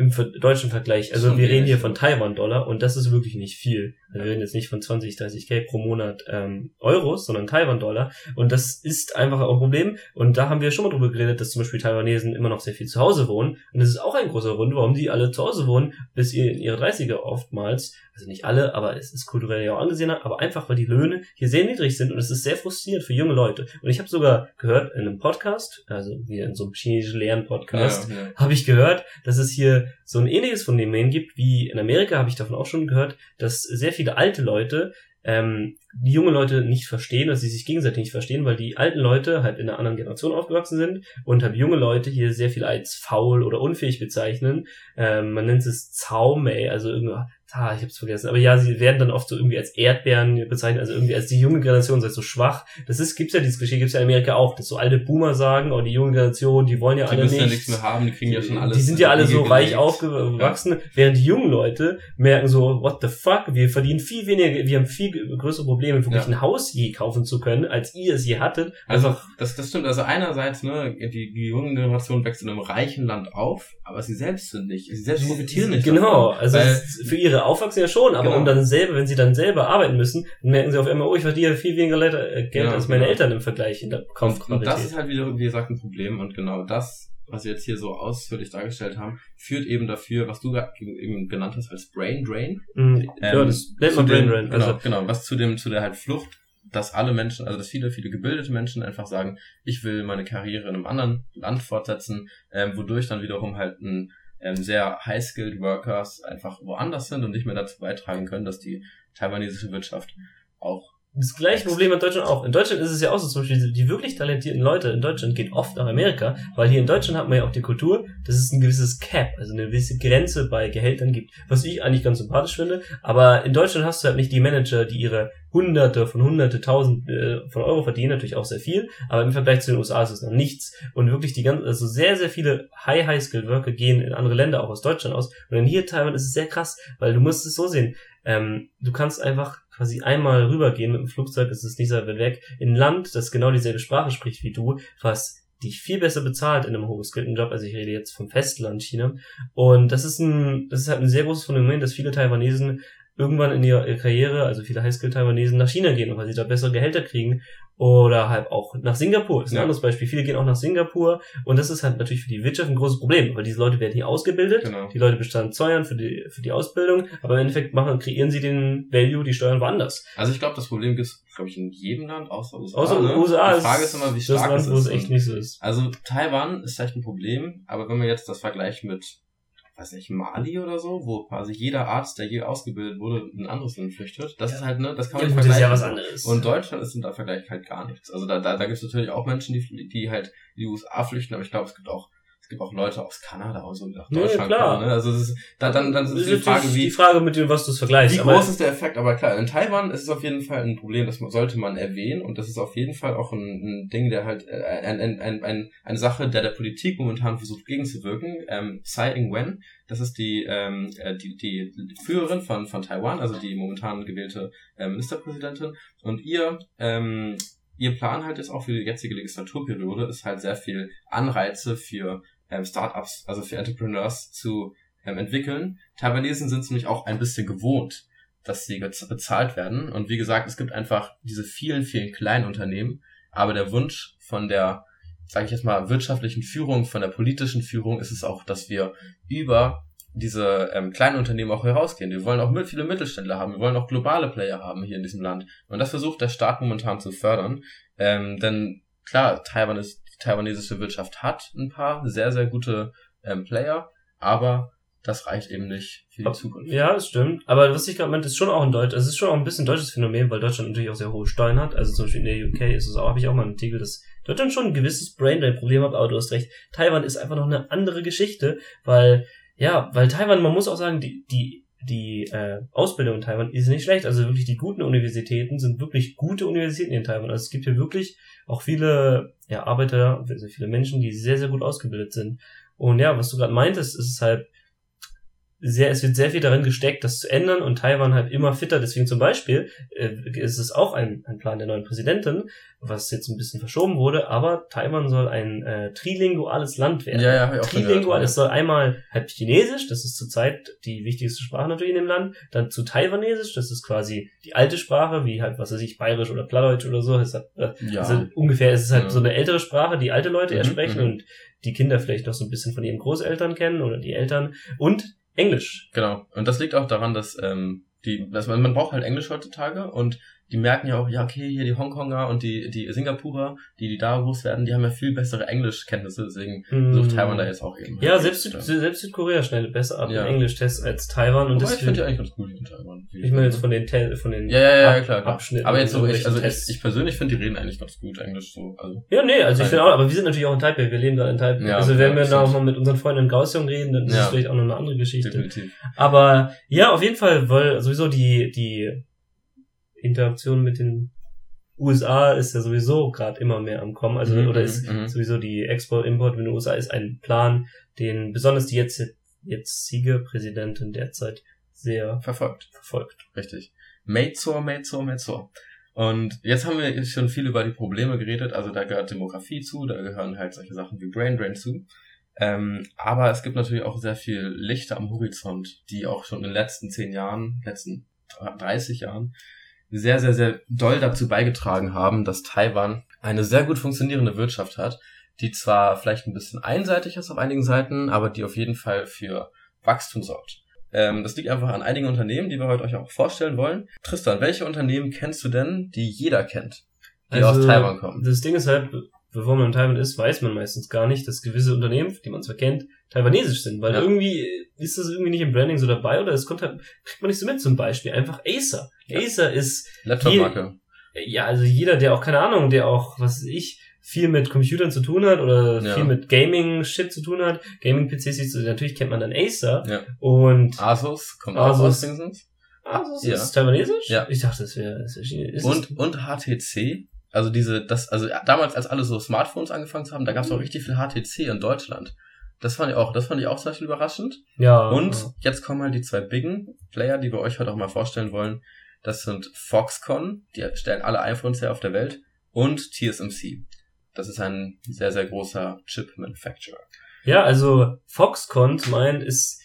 im deutschen Vergleich, also wir reden hier von Taiwan-Dollar und das ist wirklich nicht viel. Wir reden jetzt nicht von 20, 30k pro Monat ähm, Euros, sondern Taiwan-Dollar. Und das ist einfach auch ein Problem. Und da haben wir schon mal drüber geredet, dass zum Beispiel Taiwanesen immer noch sehr viel zu Hause wohnen. Und das ist auch ein großer Grund, warum die alle zu Hause wohnen, bis ihr in ihre 30er oftmals, also nicht alle, aber es ist kulturell ja auch angesehener, aber einfach, weil die Löhne hier sehr niedrig sind und es ist sehr frustrierend für junge Leute. Und ich habe sogar gehört in einem Podcast, also wie in so einem chinesischen Lernpodcast, ja, ja. habe ich gehört, dass es hier so ein ähnliches Phänomen gibt wie in Amerika, habe ich davon auch schon gehört, dass sehr viele alte Leute ähm, die junge Leute nicht verstehen, dass sie sich gegenseitig nicht verstehen, weil die alten Leute halt in einer anderen Generation aufgewachsen sind und halt junge Leute hier sehr viel als faul oder unfähig bezeichnen. Ähm, man nennt es Zaumei, also irgendwie, ah, ich hab's vergessen, aber ja, sie werden dann oft so irgendwie als Erdbeeren bezeichnet, also irgendwie als die junge Generation sei so schwach. Das ist, gibt's ja dieses Klischee, gibt's ja in Amerika auch, dass so alte Boomer sagen, oh, die junge Generation, die wollen ja Die alle müssen ja nichts. nichts mehr haben, die kriegen ja schon alles. Die sind ja alle so Wiege reich aufgewachsen, während die jungen Leute merken so, what the fuck, wir verdienen viel weniger, wir haben viel größere Probleme, wirklich Ja. ein Haus je kaufen zu können, als ihr es je hattet. Also, Einfach, das, das stimmt. Also einerseits, ne, die, die junge Generation wächst in einem reichen Land auf, aber sie selbst sind nicht. Sie selbst profitieren nicht. Genau, davon, also für ihre Aufwachsen ja schon, aber Genau. um dann selber, wenn sie dann selber arbeiten müssen, dann merken sie auf einmal, oh, ich verdiene viel weniger äh, Geld Ja, als meine genau. Eltern im Vergleich in der und, und Kaufqualität. das ist halt wieder, wie gesagt, ein Problem. Und genau das, was wir jetzt hier so ausführlich dargestellt haben, führt eben dafür, was du eben genannt hast als Brain Drain. Mhm. ja, Ähm, das nennt man Brain Drain. Genau, Also, genau, was zu dem, zu der halt Flucht, dass alle Menschen, also dass viele, viele gebildete Menschen einfach sagen, ich will meine Karriere in einem anderen Land fortsetzen, ähm, wodurch dann wiederum halt ein ähm, sehr high-skilled Workers einfach woanders sind und nicht mehr dazu beitragen können, dass die taiwanesische Wirtschaft auch Das gleiche Problem in Deutschland auch. In Deutschland ist es ja auch so, zum Beispiel die, wirklich talentierten Leute in Deutschland gehen oft nach Amerika, weil hier in Deutschland hat man ja auch die Kultur, dass es ein gewisses Cap, also eine gewisse Grenze bei Gehältern gibt, was ich eigentlich ganz sympathisch finde. Aber in Deutschland hast du halt nicht die Manager, die ihre Hunderte von Hunderte, Tausend äh, von Euro verdienen, natürlich auch sehr viel, aber im Vergleich zu den USA ist es noch nichts. Und wirklich die ganzen, also sehr, sehr viele High, High-Skilled Worker gehen in andere Länder, auch aus Deutschland aus. Und dann hier in Taiwan ist es sehr krass, weil du musst es so sehen, ähm, du kannst einfach quasi einmal rübergehen mit dem Flugzeug, ist es nicht sehr weit weg, in ein Land, das genau dieselbe Sprache spricht wie du, was dich viel besser bezahlt in einem hochgeskillten Job, also ich rede jetzt vom Festland China. Und das ist ein, das ist halt ein sehr großes Phänomen, dass viele Taiwanesen irgendwann in ihrer Karriere, also viele Highskill-Taiwanesen nach China gehen, weil sie da bessere Gehälter kriegen. Oder halt auch nach Singapur. Das ist ein Ja. anderes Beispiel. Viele gehen auch nach Singapur und das ist halt natürlich für die Wirtschaft ein großes Problem, weil diese Leute werden hier ausgebildet, Genau. die Leute bezahlen Steuern für die, für die Ausbildung, aber im Endeffekt machen, kreieren sie den Value, die Steuern woanders. Also ich glaube, das Problem gibt es, glaube ich, in jedem Land, außer USA. Außer ne? USA Die Frage ist immer, wie das stark Land, es wo es ist. echt nicht so ist. Also Taiwan ist vielleicht ein Problem, aber wenn man jetzt das vergleicht mit, weiß nicht, Mali oder so, wo quasi jeder Arzt, der je ausgebildet wurde, in ein anderes Land flüchtet, das Ja. ist halt, ne, das kann Ja, man gut, nicht das ist ja vergleichen. was anderes. Und Deutschland ist im Vergleich halt gar nichts. Also da, da, da gibt es natürlich auch Menschen, die, die halt in die USA flüchten, aber ich glaube, es gibt auch, gibt auch Leute aus Kanada und so, die nach Ja, Deutschland klar. kommen. Ne? Also es ist, da, dann, dann Das die Frage, wie, die Frage, mit dem was du es vergleichst. wie groß ist der Effekt? Aber klar, in Taiwan ist es auf jeden Fall ein Problem, das sollte man erwähnen und das ist auf jeden Fall auch ein, ein Ding, der halt äh, ein, ein, ein, ein, eine Sache, der der Politik momentan versucht gegenzuwirken. Ähm, Tsai Ing-wen, das ist die, ähm, äh, die, die Führerin von, von Taiwan, also die momentan gewählte äh, Ministerpräsidentin und ihr ähm, Ihr Plan halt jetzt auch für die jetzige Legislaturperiode ist halt sehr viel Anreize für ähm, Startups, also für Entrepreneurs zu ähm, entwickeln. Taiwanesen sind es nämlich auch ein bisschen gewohnt, dass sie bezahlt werden. Und wie gesagt, es gibt einfach diese vielen, vielen kleinen Unternehmen. Aber der Wunsch von der, sage ich jetzt mal, wirtschaftlichen Führung, von der politischen Führung ist es auch, dass wir über diese ähm, kleinen Unternehmen auch herausgehen. Wir wollen auch viele Mittelständler haben. Wir wollen auch globale Player haben hier in diesem Land. Und das versucht der Staat momentan zu fördern. Ähm, denn klar, Taiwan ist, taiwanesische Wirtschaft hat ein paar sehr, sehr gute ähm, Player, aber das reicht eben nicht für die Zukunft. Ja, das stimmt. Aber was ich gerade meinte, ist schon auch ein Deutsch, es ist schon auch ein bisschen ein deutsches Phänomen, weil Deutschland natürlich auch sehr hohe Steuern hat. Also zum Beispiel in der UK ist es auch, habe ich auch mal einen Artikel, dass Deutschland schon ein gewisses Braindrain-Problem hat, aber du hast recht. Taiwan ist einfach noch eine andere Geschichte, weil, ja, weil Taiwan, man muss auch sagen, die, die, die äh, Ausbildung in Taiwan ist nicht schlecht. Also wirklich die guten Universitäten sind wirklich gute Universitäten in Taiwan. Also es gibt hier wirklich auch viele ja, Arbeiter, also viele Menschen, die sehr, sehr gut ausgebildet sind. Und ja, was du gerade meintest, ist es halt sehr, es wird sehr viel darin gesteckt, das zu ändern und Taiwan halt immer fitter. Deswegen zum Beispiel äh, ist es auch ein, ein Plan der neuen Präsidentin, was jetzt ein bisschen verschoben wurde, aber Taiwan soll ein äh, trilinguales Land werden. Ja, ja, hab ich auch Trilingual, es soll einmal halt Chinesisch, das ist zurzeit die wichtigste Sprache natürlich in dem Land, dann zu Taiwanesisch, das ist quasi die alte Sprache, wie halt, was weiß ich, Bayerisch oder Plattdeutsch oder so. Das hat, äh, Ja. also ungefähr ist es halt Ja. so eine ältere Sprache, die alte Leute eher Mhm, sprechen mhm. und die Kinder vielleicht noch so ein bisschen von ihren Großeltern kennen oder die Eltern und Englisch. Genau. Und das liegt auch daran, dass ähm, die, dass man, man braucht halt Englisch heutzutage und die merken ja auch, ja, okay, hier die Hongkonger und die, die Singapurer, die, die da groß werden, die haben ja viel bessere Englischkenntnisse, deswegen sucht Hm. Taiwan da jetzt auch eben. Ja, selbst. Süd, selbst Südkorea schneidet besser ab Ja. im Englisch-Test als Taiwan. Und Wobei, das ich finde die eigentlich ganz cool in Taiwan. ich meine jetzt von den, Te von den Ja, ja, ja, Ab- klar, klar. Abschnitten. Aber jetzt so, ich, also ich, ich persönlich finde, die reden eigentlich ganz gut Englisch so. Also, Ja, nee, also ich finde auch, aber wir sind natürlich auch in Taipei, wir leben da in Taipei. Ja, also wenn wir da auch mal mit unseren Freunden in Kaohsiung reden, dann ist Ja. es vielleicht auch noch eine andere Geschichte. definitiv. Aber ja, auf jeden Fall, weil sowieso die, die Interaktion mit den USA ist ja sowieso gerade immer mehr am Kommen. Also, Mhm, oder mhm, ist mhm. sowieso die Export-Import mit den USA ist ein Plan, den besonders die jetzt, jetzige Präsidentin derzeit sehr Verfolgt. verfolgt. Richtig. Mezor, Mezor, Mezor. Und jetzt haben wir schon viel über die Probleme geredet. Also da gehört Demografie zu, da gehören halt solche Sachen wie Brain Drain zu. Ähm, aber es gibt natürlich auch sehr viel Lichter am Horizont, die auch schon in den letzten zehn Jahren, letzten 30 Jahren sehr, sehr, sehr doll dazu beigetragen haben, dass Taiwan eine sehr gut funktionierende Wirtschaft hat, die zwar vielleicht ein bisschen einseitig ist auf einigen Seiten, aber die auf jeden Fall für Wachstum sorgt. Ähm, das liegt einfach an einigen Unternehmen, die wir heute euch auch vorstellen wollen. Tristan, welche Unternehmen kennst du denn, die jeder kennt, die aus Taiwan kommen? Also, Das Ding ist halt, bevor man in Taiwan ist, weiß man meistens gar nicht, dass gewisse Unternehmen, die man zwar kennt, taiwanesisch sind, weil Ja. irgendwie ist das irgendwie nicht im Branding so dabei oder es kommt halt, kriegt man nicht so mit. Zum Beispiel einfach Acer. Ja. Acer ist, Laptop-Marke. ja, also jeder, der auch, keine Ahnung, der auch, was weiß ich, viel mit Computern zu tun hat oder Ja. viel mit Gaming-Shit zu tun hat, Gaming-PCs, natürlich kennt man dann Acer Ja. und Asus kommt Asus. aus Dingsens. Asus Ja. ist taiwanesisch? Ja. Ich dachte, das wäre, das wäre Chinesisch. Und, und HTC. Also diese, das, also damals, als alle so Smartphones angefangen zu haben, da gab es auch richtig viel HTC in Deutschland. Das fand ich auch, das fand ich auch zum Beispiel überraschend. ja. Und jetzt kommen halt die zwei biggen Player, die wir euch heute auch mal vorstellen wollen. Das sind Foxconn, die stellen alle iPhones her auf der Welt, und TSMC. Das ist ein sehr, sehr großer Chip-Manufacturer. Ja, also Foxconn zum einen ist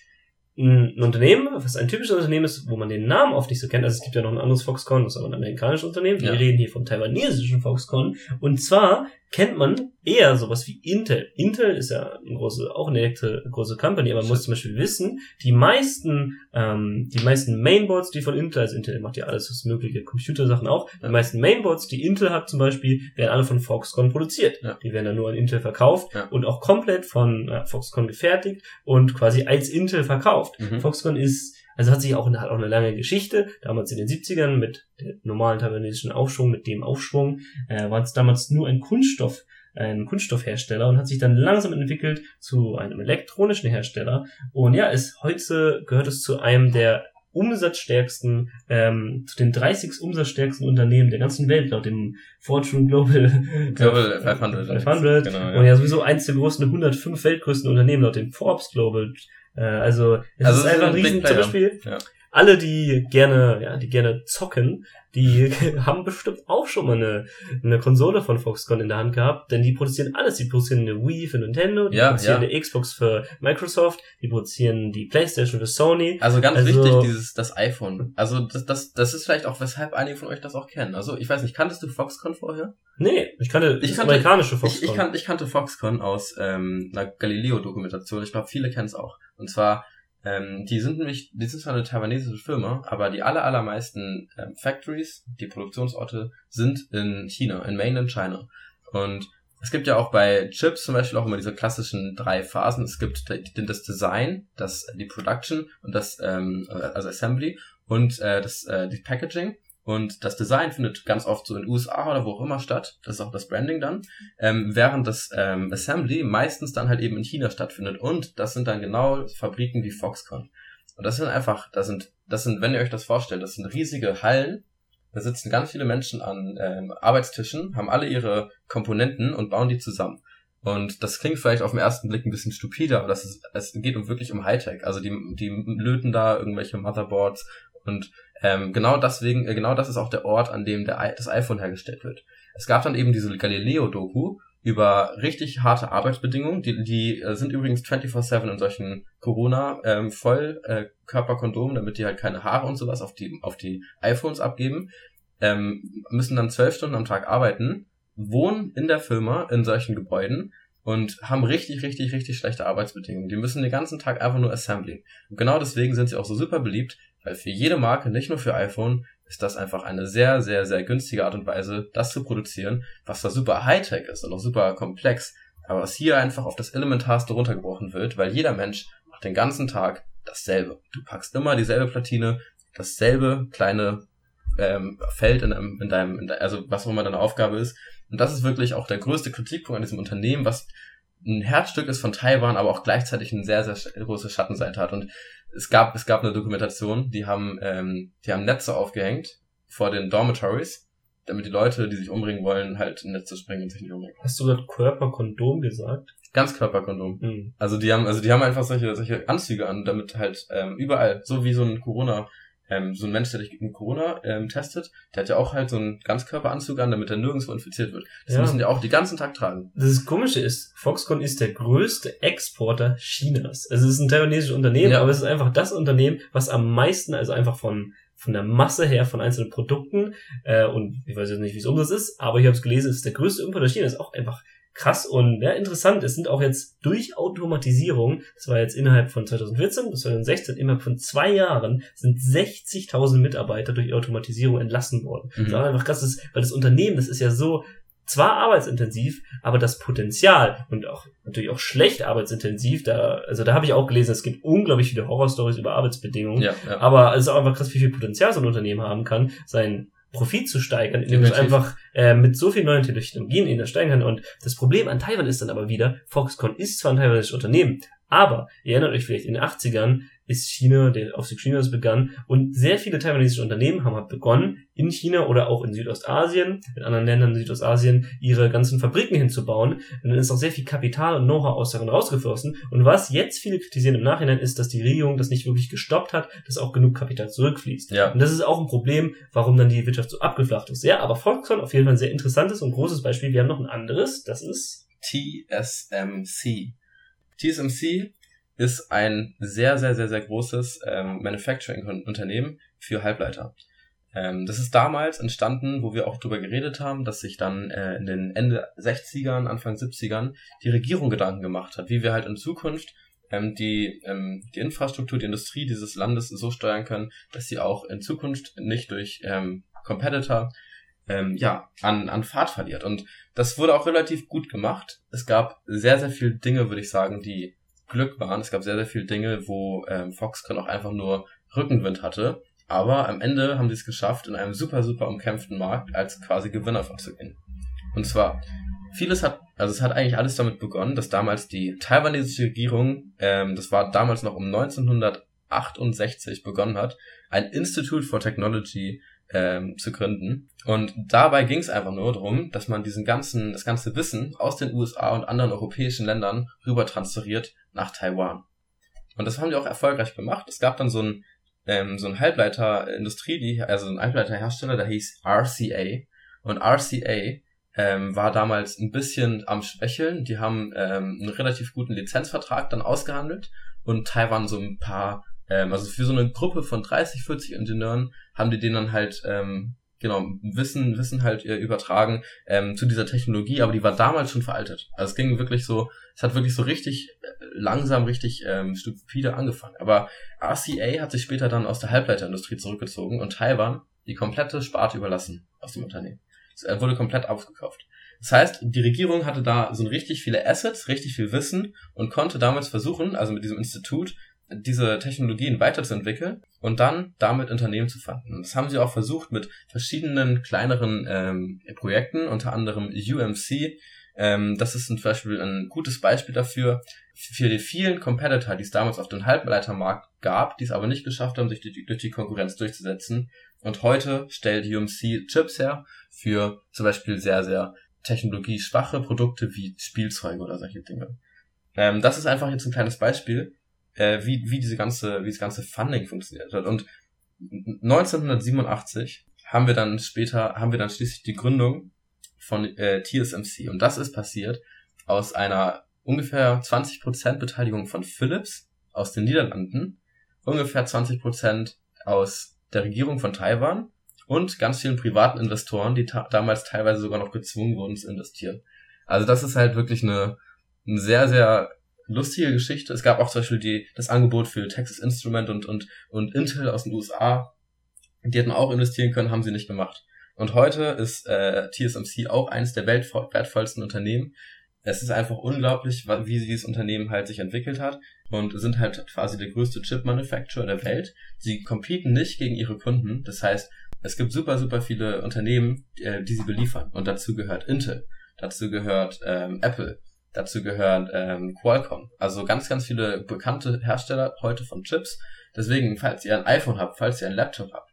ein Unternehmen, was ein typisches Unternehmen ist, wo man den Namen oft nicht so kennt. Also es gibt ja noch ein anderes Foxconn, das ist aber ein amerikanisches Unternehmen. Wir Ja. reden hier vom taiwanesischen Foxconn. Und zwar kennt man eher sowas wie Intel. Intel ist ja eine große, auch eine große Company, aber man muss zum Beispiel wissen, die meisten, ähm, die meisten Mainboards, die von Intel, also Intel macht ja alles was mögliche Computersachen auch, die meisten Mainboards, die Intel hat zum Beispiel, werden alle von Foxconn produziert. Ja. Die werden dann nur an Intel verkauft Ja. und auch komplett von äh, Foxconn gefertigt und quasi als Intel verkauft. Mhm. Foxconn ist, also hat sich auch, eine- hat auch eine lange Geschichte. Damals in den 70ern mit dem normalen taiwanesischen Aufschwung, mit dem Aufschwung, äh, war es damals nur ein Kunststoff, ein Kunststoffhersteller und hat sich dann langsam entwickelt zu einem elektronischen Hersteller. Und ja, ist heute gehört es zu einem der umsatzstärksten, ähm, zu den 30 umsatzstärksten Unternehmen der ganzen Welt, laut dem Fortune Global, Global 500. 500 Genau, und ja. ja sowieso eins der großen 105 weltgrößten Unternehmen laut dem Forbes Global. Äh, also es Also ist einfach ein riesen, zum. Beispiel Ja. alle, die gerne, ja, die gerne zocken, die haben bestimmt auch schon mal eine, eine Konsole von Foxconn in der Hand gehabt, denn die produzieren alles. Die produzieren eine Wii für Nintendo, die Ja, produzieren ja. eine Xbox für Microsoft, die produzieren die Playstation für Sony. Also ganz Also- wichtig, dieses das iPhone. Also das, das, das ist vielleicht auch, weshalb einige von euch das auch kennen. Also ich weiß nicht, kanntest du Foxconn vorher? Nee, ich kannte Ich kannte- amerikanische Ich, Foxconn. ich, kan ich kannte Foxconn aus ähm, einer Galileo-Dokumentation. Ich glaube, viele kennen es auch. Und zwar, ähm, die sind nämlich, die sind zwar eine taiwanesische Firma, aber die aller, allermeisten ähm, Factories, die Produktionsorte, sind in China, in Mainland China. Und es gibt ja auch bei Chips zum Beispiel auch immer diese klassischen drei Phasen. Es gibt das Design, das die Production und das ähm, also Assembly und äh, das äh, die Packaging. Und das Design findet ganz oft so in den USA oder wo auch immer statt. Das ist auch das Branding dann. Ähm, während das ähm, Assembly meistens dann halt eben in China stattfindet. Und das sind dann genau Fabriken wie Foxconn. Und das sind einfach, das sind, das sind, wenn ihr euch das vorstellt, das sind riesige Hallen. Da sitzen ganz viele Menschen an ähm, Arbeitstischen, haben alle ihre Komponenten und bauen die zusammen. Und das klingt vielleicht auf den ersten Blick ein bisschen stupider, aber das ist, es geht um wirklich um Hightech. Also die, die löten da irgendwelche Motherboards und ähm, genau deswegen, äh, genau das ist auch der Ort, an dem der, das iPhone hergestellt wird. Es gab dann eben diese Galileo-Doku über richtig harte Arbeitsbedingungen. Die, die äh, sind übrigens 24-7 in solchen Corona ähm, äh, damit die halt keine Haare und sowas auf die, auf die iPhones abgeben. Ähm, müssen dann zwölf Stunden am Tag arbeiten, wohnen in der Firma in solchen Gebäuden und haben richtig, richtig, richtig schlechte Arbeitsbedingungen. Die müssen den ganzen Tag einfach nur Assembly. Und genau deswegen sind sie auch so super beliebt, weil für jede Marke, nicht nur für iPhone, ist das einfach eine sehr, sehr, sehr günstige Art und Weise, das zu produzieren, was da super Hightech ist und auch super komplex, aber was hier einfach auf das Elementarste runtergebrochen wird, weil jeder Mensch macht den ganzen Tag dasselbe. Du packst immer dieselbe Platine, dasselbe kleine ähm, Feld in deinem, in deinem, in de also was auch immer deine Aufgabe ist. Und das ist wirklich auch der größte Kritikpunkt an diesem Unternehmen, was ein Herzstück ist von Taiwan, aber auch gleichzeitig eine sehr, sehr große Schattenseite hat. Und es gab, es gab eine Dokumentation, die haben, ähm, die haben Netze aufgehängt vor den Dormitories, damit die Leute, die sich umbringen wollen, halt in Netze springen und sich nicht umbringen. Hast du gerade Körperkondom gesagt? Ganzkörperkondom. Hm. Also die haben, also die haben einfach solche, solche Anzüge an, damit halt ähm, überall, so wie so ein Corona, ähm, so ein Mensch, der dich gegen Corona ähm, testet, der hat ja auch halt so einen Ganzkörperanzug an, damit er nirgendwo infiziert wird. Das Ja. müssen die auch die ganzen Tag tragen. Das Komische ist, Foxconn ist der größte Exporter Chinas. Also es ist ein taiwanesisches Unternehmen, Ja. aber es ist einfach das Unternehmen, was am meisten, also einfach von von der Masse her von einzelnen Produkten äh, und ich weiß jetzt nicht, wie es Umsatz ist, aber ich habe es gelesen, es ist der größte Importer Chinas. Auch einfach krass und ja, interessant. Es sind auch jetzt durch Automatisierung, das war jetzt innerhalb von 2014 bis 2016, innerhalb von zwei Jahren sind 60.000 Mitarbeiter durch Automatisierung entlassen worden. Mhm. Das ist auch einfach krass, ist, weil das Unternehmen, das ist ja so zwar arbeitsintensiv, aber das Potenzial und auch natürlich auch schlecht arbeitsintensiv, da, also da habe ich auch gelesen, es gibt unglaublich viele Horrorstories über Arbeitsbedingungen, Ja, ja. aber es ist auch einfach krass, wie viel Potenzial so ein Unternehmen haben kann, seinen Profit zu steigern, indem Definitiv. einfach äh, mit so vielen neuen Technologien in das steigen kann. Und das Problem an Taiwan ist dann aber wieder, Foxconn ist zwar ein taiwanesisches Unternehmen, aber ihr erinnert euch vielleicht in den 80ern ist China, der Aufstieg Chinas begann und sehr viele taiwanesische Unternehmen haben halt begonnen, in China oder auch in Südostasien, in anderen Ländern in Südostasien, ihre ganzen Fabriken hinzubauen. Und dann ist auch sehr viel Kapital und Know-how aus darin rausgeflossen. Und was jetzt viele kritisieren im Nachhinein ist, dass die Regierung das nicht wirklich gestoppt hat, dass auch genug Kapital zurückfließt. ja. Und das ist auch ein Problem, warum dann die Wirtschaft so abgeflacht ist. Ja, aber Foxconn auf jeden Fall ein sehr interessantes und großes Beispiel. Wir haben noch ein anderes, das ist TSMC. TSMC ist ein sehr, sehr, sehr, sehr großes ähm, Manufacturing-Unternehmen für Halbleiter. Ähm, das ist damals entstanden, wo wir auch drüber geredet haben, dass sich dann äh, in den Ende 60ern, Anfang 70ern die Regierung Gedanken gemacht hat, wie wir halt in Zukunft ähm, die, ähm, die Infrastruktur, die Industrie dieses Landes so steuern können, dass sie auch in Zukunft nicht durch ähm, Competitor ähm, ja, an, an Fahrt verliert. Und das wurde auch relativ gut gemacht. Es gab sehr, sehr viele Dinge, würde ich sagen, die Glück waren. Es gab sehr, sehr viele Dinge, wo ähm, Foxconn auch einfach nur Rückenwind hatte. Aber am Ende haben sie es geschafft, in einem super, super umkämpften Markt als quasi Gewinner vorzugehen. Und zwar, vieles hat, also es hat eigentlich alles damit begonnen, dass damals die taiwanesische Regierung, ähm, das war damals noch um 1968 begonnen hat, ein Institute for Technology ähm, zu gründen. Und dabei ging es einfach nur darum, dass man diesen ganzen, das ganze Wissen aus den USA und anderen europäischen Ländern rüber transferiert nach Taiwan. Und das haben die auch erfolgreich gemacht. Es gab dann so ein ähm, so ein Halbleiterindustrie, die, also ein Halbleiterhersteller, der hieß RCA. Und RCA ähm, war damals ein bisschen am Schwächeln. Die haben ähm, einen relativ guten Lizenzvertrag dann ausgehandelt und Taiwan so ein paar, ähm, also für so eine Gruppe von 30, 40 Ingenieuren haben die denen dann halt ähm, genau, Wissen, Wissen halt äh, übertragen ähm, zu dieser Technologie, aber die war damals schon veraltet. Also es ging wirklich so, es hat wirklich so richtig äh, langsam, richtig ähm, stupide angefangen. Aber RCA hat sich später dann aus der Halbleiterindustrie zurückgezogen und Taiwan die komplette Sparte überlassen aus dem Unternehmen. Er wurde komplett aufgekauft. Das heißt, die Regierung hatte da so richtig viele Assets, richtig viel Wissen und konnte damals versuchen, also mit diesem Institut, diese Technologien weiterzuentwickeln und dann damit Unternehmen zu fanden. das haben sie auch versucht mit verschiedenen kleineren ähm, Projekten, unter anderem UMC. Ähm, das ist zum Beispiel ein gutes Beispiel dafür, für die vielen Competitor, die es damals auf dem Halbleitermarkt gab, die es aber nicht geschafft haben, sich durch, durch die Konkurrenz durchzusetzen. Und heute stellt UMC Chips her für zum Beispiel sehr, sehr technologieschwache Produkte wie Spielzeuge oder solche Dinge. Ähm, das ist einfach jetzt ein kleines Beispiel äh, wie, wie diese ganze, wie das ganze Funding funktioniert hat. Und 1987 haben wir dann später, haben wir dann schließlich die Gründung von äh, TSMC. Und das ist passiert aus einer ungefähr 20% Beteiligung von Philips aus den Niederlanden, ungefähr 20% aus der Regierung von Taiwan und ganz vielen privaten Investoren, die damals teilweise sogar noch gezwungen wurden zu investieren. Also das ist halt wirklich eine, eine sehr, sehr lustige Geschichte. Es gab auch zum Beispiel die, das Angebot für Texas Instrument und, und, und Intel aus den USA. Die hätten auch investieren können, haben sie nicht gemacht. Und heute ist äh, TSMC auch eines der wertvollsten Unternehmen. Es ist einfach unglaublich, wie dieses Unternehmen halt sich entwickelt hat und sind halt quasi der größte Chip-Manufacturer der Welt. Sie competen nicht gegen ihre Kunden. Das heißt, es gibt super, super viele Unternehmen, die, äh, die sie beliefern. Und dazu gehört Intel, dazu gehört ähm, Apple, Dazu gehört ähm, Qualcomm. Also ganz, ganz viele bekannte Hersteller heute von Chips. Deswegen, falls ihr ein iPhone habt, falls ihr ein Laptop habt,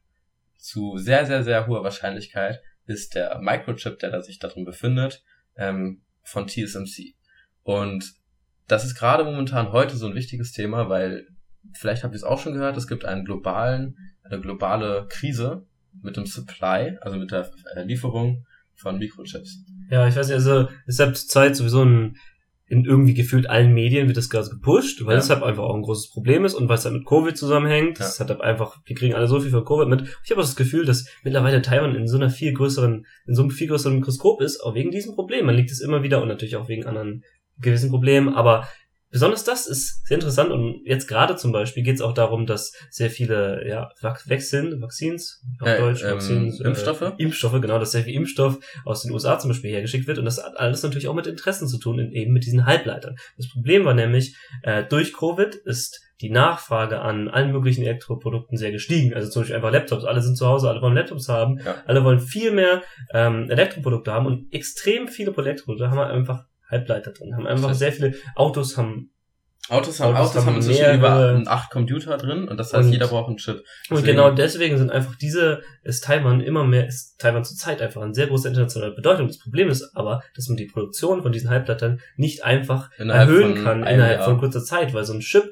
zu sehr, sehr, sehr hoher Wahrscheinlichkeit ist der Microchip, der da sich darin befindet, ähm, von TSMC. Und das ist gerade momentan heute so ein wichtiges Thema, weil vielleicht habt ihr es auch schon gehört, es gibt einen globalen, eine globale Krise mit dem Supply, also mit der äh, Lieferung von Mikrochips. Ja, ich weiß nicht, also es hat zur Zeit sowieso ein in irgendwie gefühlt allen Medien wird das gerade gepusht, weil ja. es halt einfach auch ein großes Problem ist und weil es halt mit Covid zusammenhängt. Ja. Es hat halt einfach, wir kriegen alle so viel von Covid mit. Ich habe auch das Gefühl, dass mittlerweile Taiwan in so einer viel größeren, in so einem viel größeren Mikroskop ist, auch wegen diesem Problem. Man liegt es immer wieder und natürlich auch wegen anderen gewissen Problemen, aber besonders das ist sehr interessant und jetzt gerade zum Beispiel geht es auch darum, dass sehr viele ja, wechseln, Vaccines, auf äh, Deutsch, ähm, Vaccines, äh, Impfstoffe, Impfstoffe, genau, dass sehr viel Impfstoff aus den USA zum Beispiel hergeschickt wird und das hat alles natürlich auch mit Interessen zu tun, eben mit diesen Halbleitern. Das Problem war nämlich, äh, durch Covid ist die Nachfrage an allen möglichen Elektroprodukten sehr gestiegen. Also zum Beispiel einfach Laptops. Alle sind zu Hause, alle wollen Laptops haben, ja. alle wollen viel mehr ähm, Elektroprodukte haben und extrem viele Elektroprodukte haben einfach Halbleiter drin, haben einfach sehr viele Autos haben Autos haben, Autos, Autos haben inzwischen über acht Computer drin und das heißt, und, jeder braucht einen Chip. Deswegen und genau deswegen sind einfach diese, ist Taiwan immer mehr, ist Taiwan zurzeit einfach eine sehr große internationale Bedeutung. Das Problem ist aber, dass man die Produktion von diesen Halbblättern nicht einfach erhöhen kann innerhalb Jahr. von kurzer Zeit, weil so ein Chip,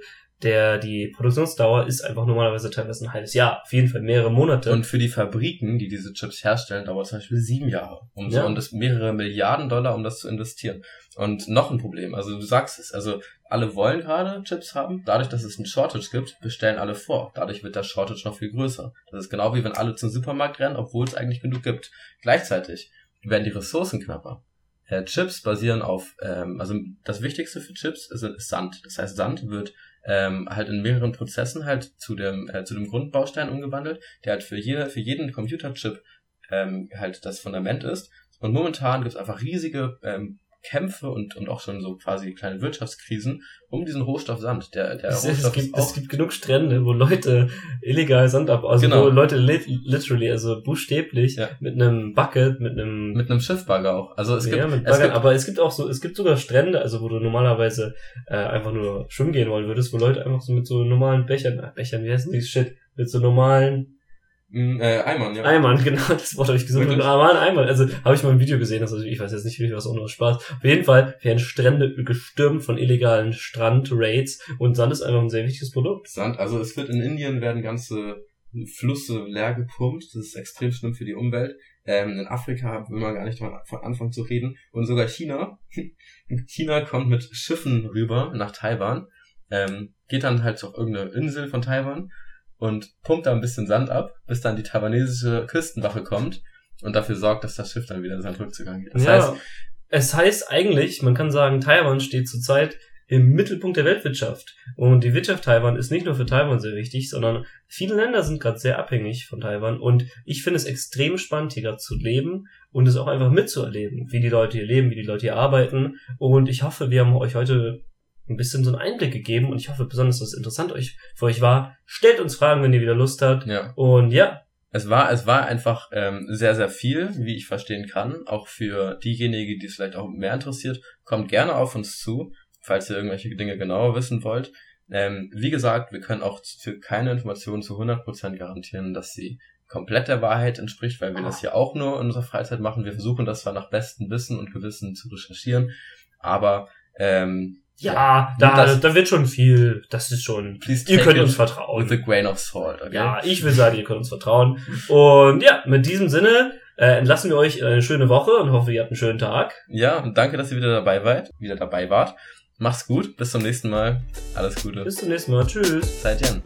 der, die Produktionsdauer ist einfach normalerweise teilweise ein halbes Jahr, auf jeden Fall mehrere Monate. Und für die Fabriken, die diese Chips herstellen, dauert es zum Beispiel sieben Jahre. Um so, Ja. und das mehrere Milliarden Dollar, um das zu investieren. Und noch ein Problem, also du sagst es, also alle wollen gerade Chips haben. Dadurch, dass es einen Shortage gibt, bestellen alle vor. Dadurch wird der Shortage noch viel größer. Das ist genau wie wenn alle zum Supermarkt rennen, obwohl es eigentlich genug gibt. Gleichzeitig werden die Ressourcen knapper. Äh, Chips basieren auf, ähm, also das Wichtigste für Chips ist, ist Sand. Das heißt, Sand wird ähm, halt in mehreren Prozessen halt zu dem, äh, zu dem Grundbaustein umgewandelt, der halt für, jede, für jeden Computerchip ähm, halt das Fundament ist. Und momentan gibt es einfach riesige ähm, Kämpfe und, und auch schon so quasi kleine Wirtschaftskrisen um diesen Rohstoff Sand. Der, der Es, Rohstoff es, gibt, es gibt genug Strände, wo Leute illegal Sand ab, also Genau. wo Leute lit literally, also buchstäblich, Ja. mit einem Bucket, mit einem mit einem Schiffbagger auch. Also es ja, gibt, mit es Baggern, gibt aber es gibt auch so, es gibt sogar Strände, also wo du normalerweise äh, einfach nur schwimmen gehen wollen würdest, wo Leute einfach so mit so normalen Bechern, äh, Bechern, wie heißt die Shit, mit so normalen äh, Eimern, ja. Eimern, genau, das Wort habe ich gesucht, Wirklich? normalen Eimern, also habe ich mal ein Video gesehen, also ich weiß jetzt nicht, wie was auch nur Spaß. Auf jeden Fall werden Strände gestürmt von illegalen Strandraids und Sand ist einfach ein sehr wichtiges Produkt. Sand. Also es wird in Indien werden ganze Flüsse leer gepumpt. Das ist extrem schlimm für die Umwelt. Ähm, in Afrika will man gar nicht von Anfang zu reden. Und sogar China. China kommt mit Schiffen rüber nach Taiwan, ähm, geht dann halt auf irgendeine Insel von Taiwan und pumpt da ein bisschen Sand ab, bis dann die taiwanesische Küstenwache kommt und dafür sorgt, dass das Schiff dann wieder seinen Rückzugang geht. Das ja, heißt, es heißt eigentlich, man kann sagen, Taiwan steht zurzeit im Mittelpunkt der Weltwirtschaft. Und die Wirtschaft Taiwan ist nicht nur für Taiwan sehr wichtig, sondern viele Länder sind gerade sehr abhängig von Taiwan. Und ich finde es extrem spannend, hier gerade zu leben und es auch einfach mitzuerleben, wie die Leute hier leben, wie die Leute hier arbeiten. Und ich hoffe, wir haben euch heute ein bisschen so einen Einblick gegeben und ich hoffe besonders, dass es interessant euch, für euch war. Stellt uns Fragen, wenn ihr wieder Lust habt. ja. Und ja, Es war, es war einfach ähm, sehr, sehr viel, wie ich verstehen kann. Auch für diejenigen, die es vielleicht auch mehr interessiert, kommt gerne auf uns zu, falls ihr irgendwelche Dinge genauer wissen wollt. Ähm, wie gesagt, wir können auch für keine Informationen zu 100% garantieren, dass sie komplett der Wahrheit entspricht, weil wir das hier auch nur in unserer Freizeit machen. Wir versuchen das zwar nach bestem Wissen und Gewissen zu recherchieren, aber ähm, ja, da, da wird schon viel, das ist schon, please ihr könnt uns vertrauen. with a grain of salt, okay? Ja, ich will sagen, ihr könnt uns vertrauen. Und ja, mit diesem Sinne äh, entlassen wir euch in eine schöne Woche und hoffe, ihr habt einen schönen Tag. Ja, und danke, dass ihr wieder dabei wart, wieder dabei wart. Macht's gut, bis zum nächsten Mal. Alles Gute. Bis zum nächsten Mal. Tschüss. Seid Jan.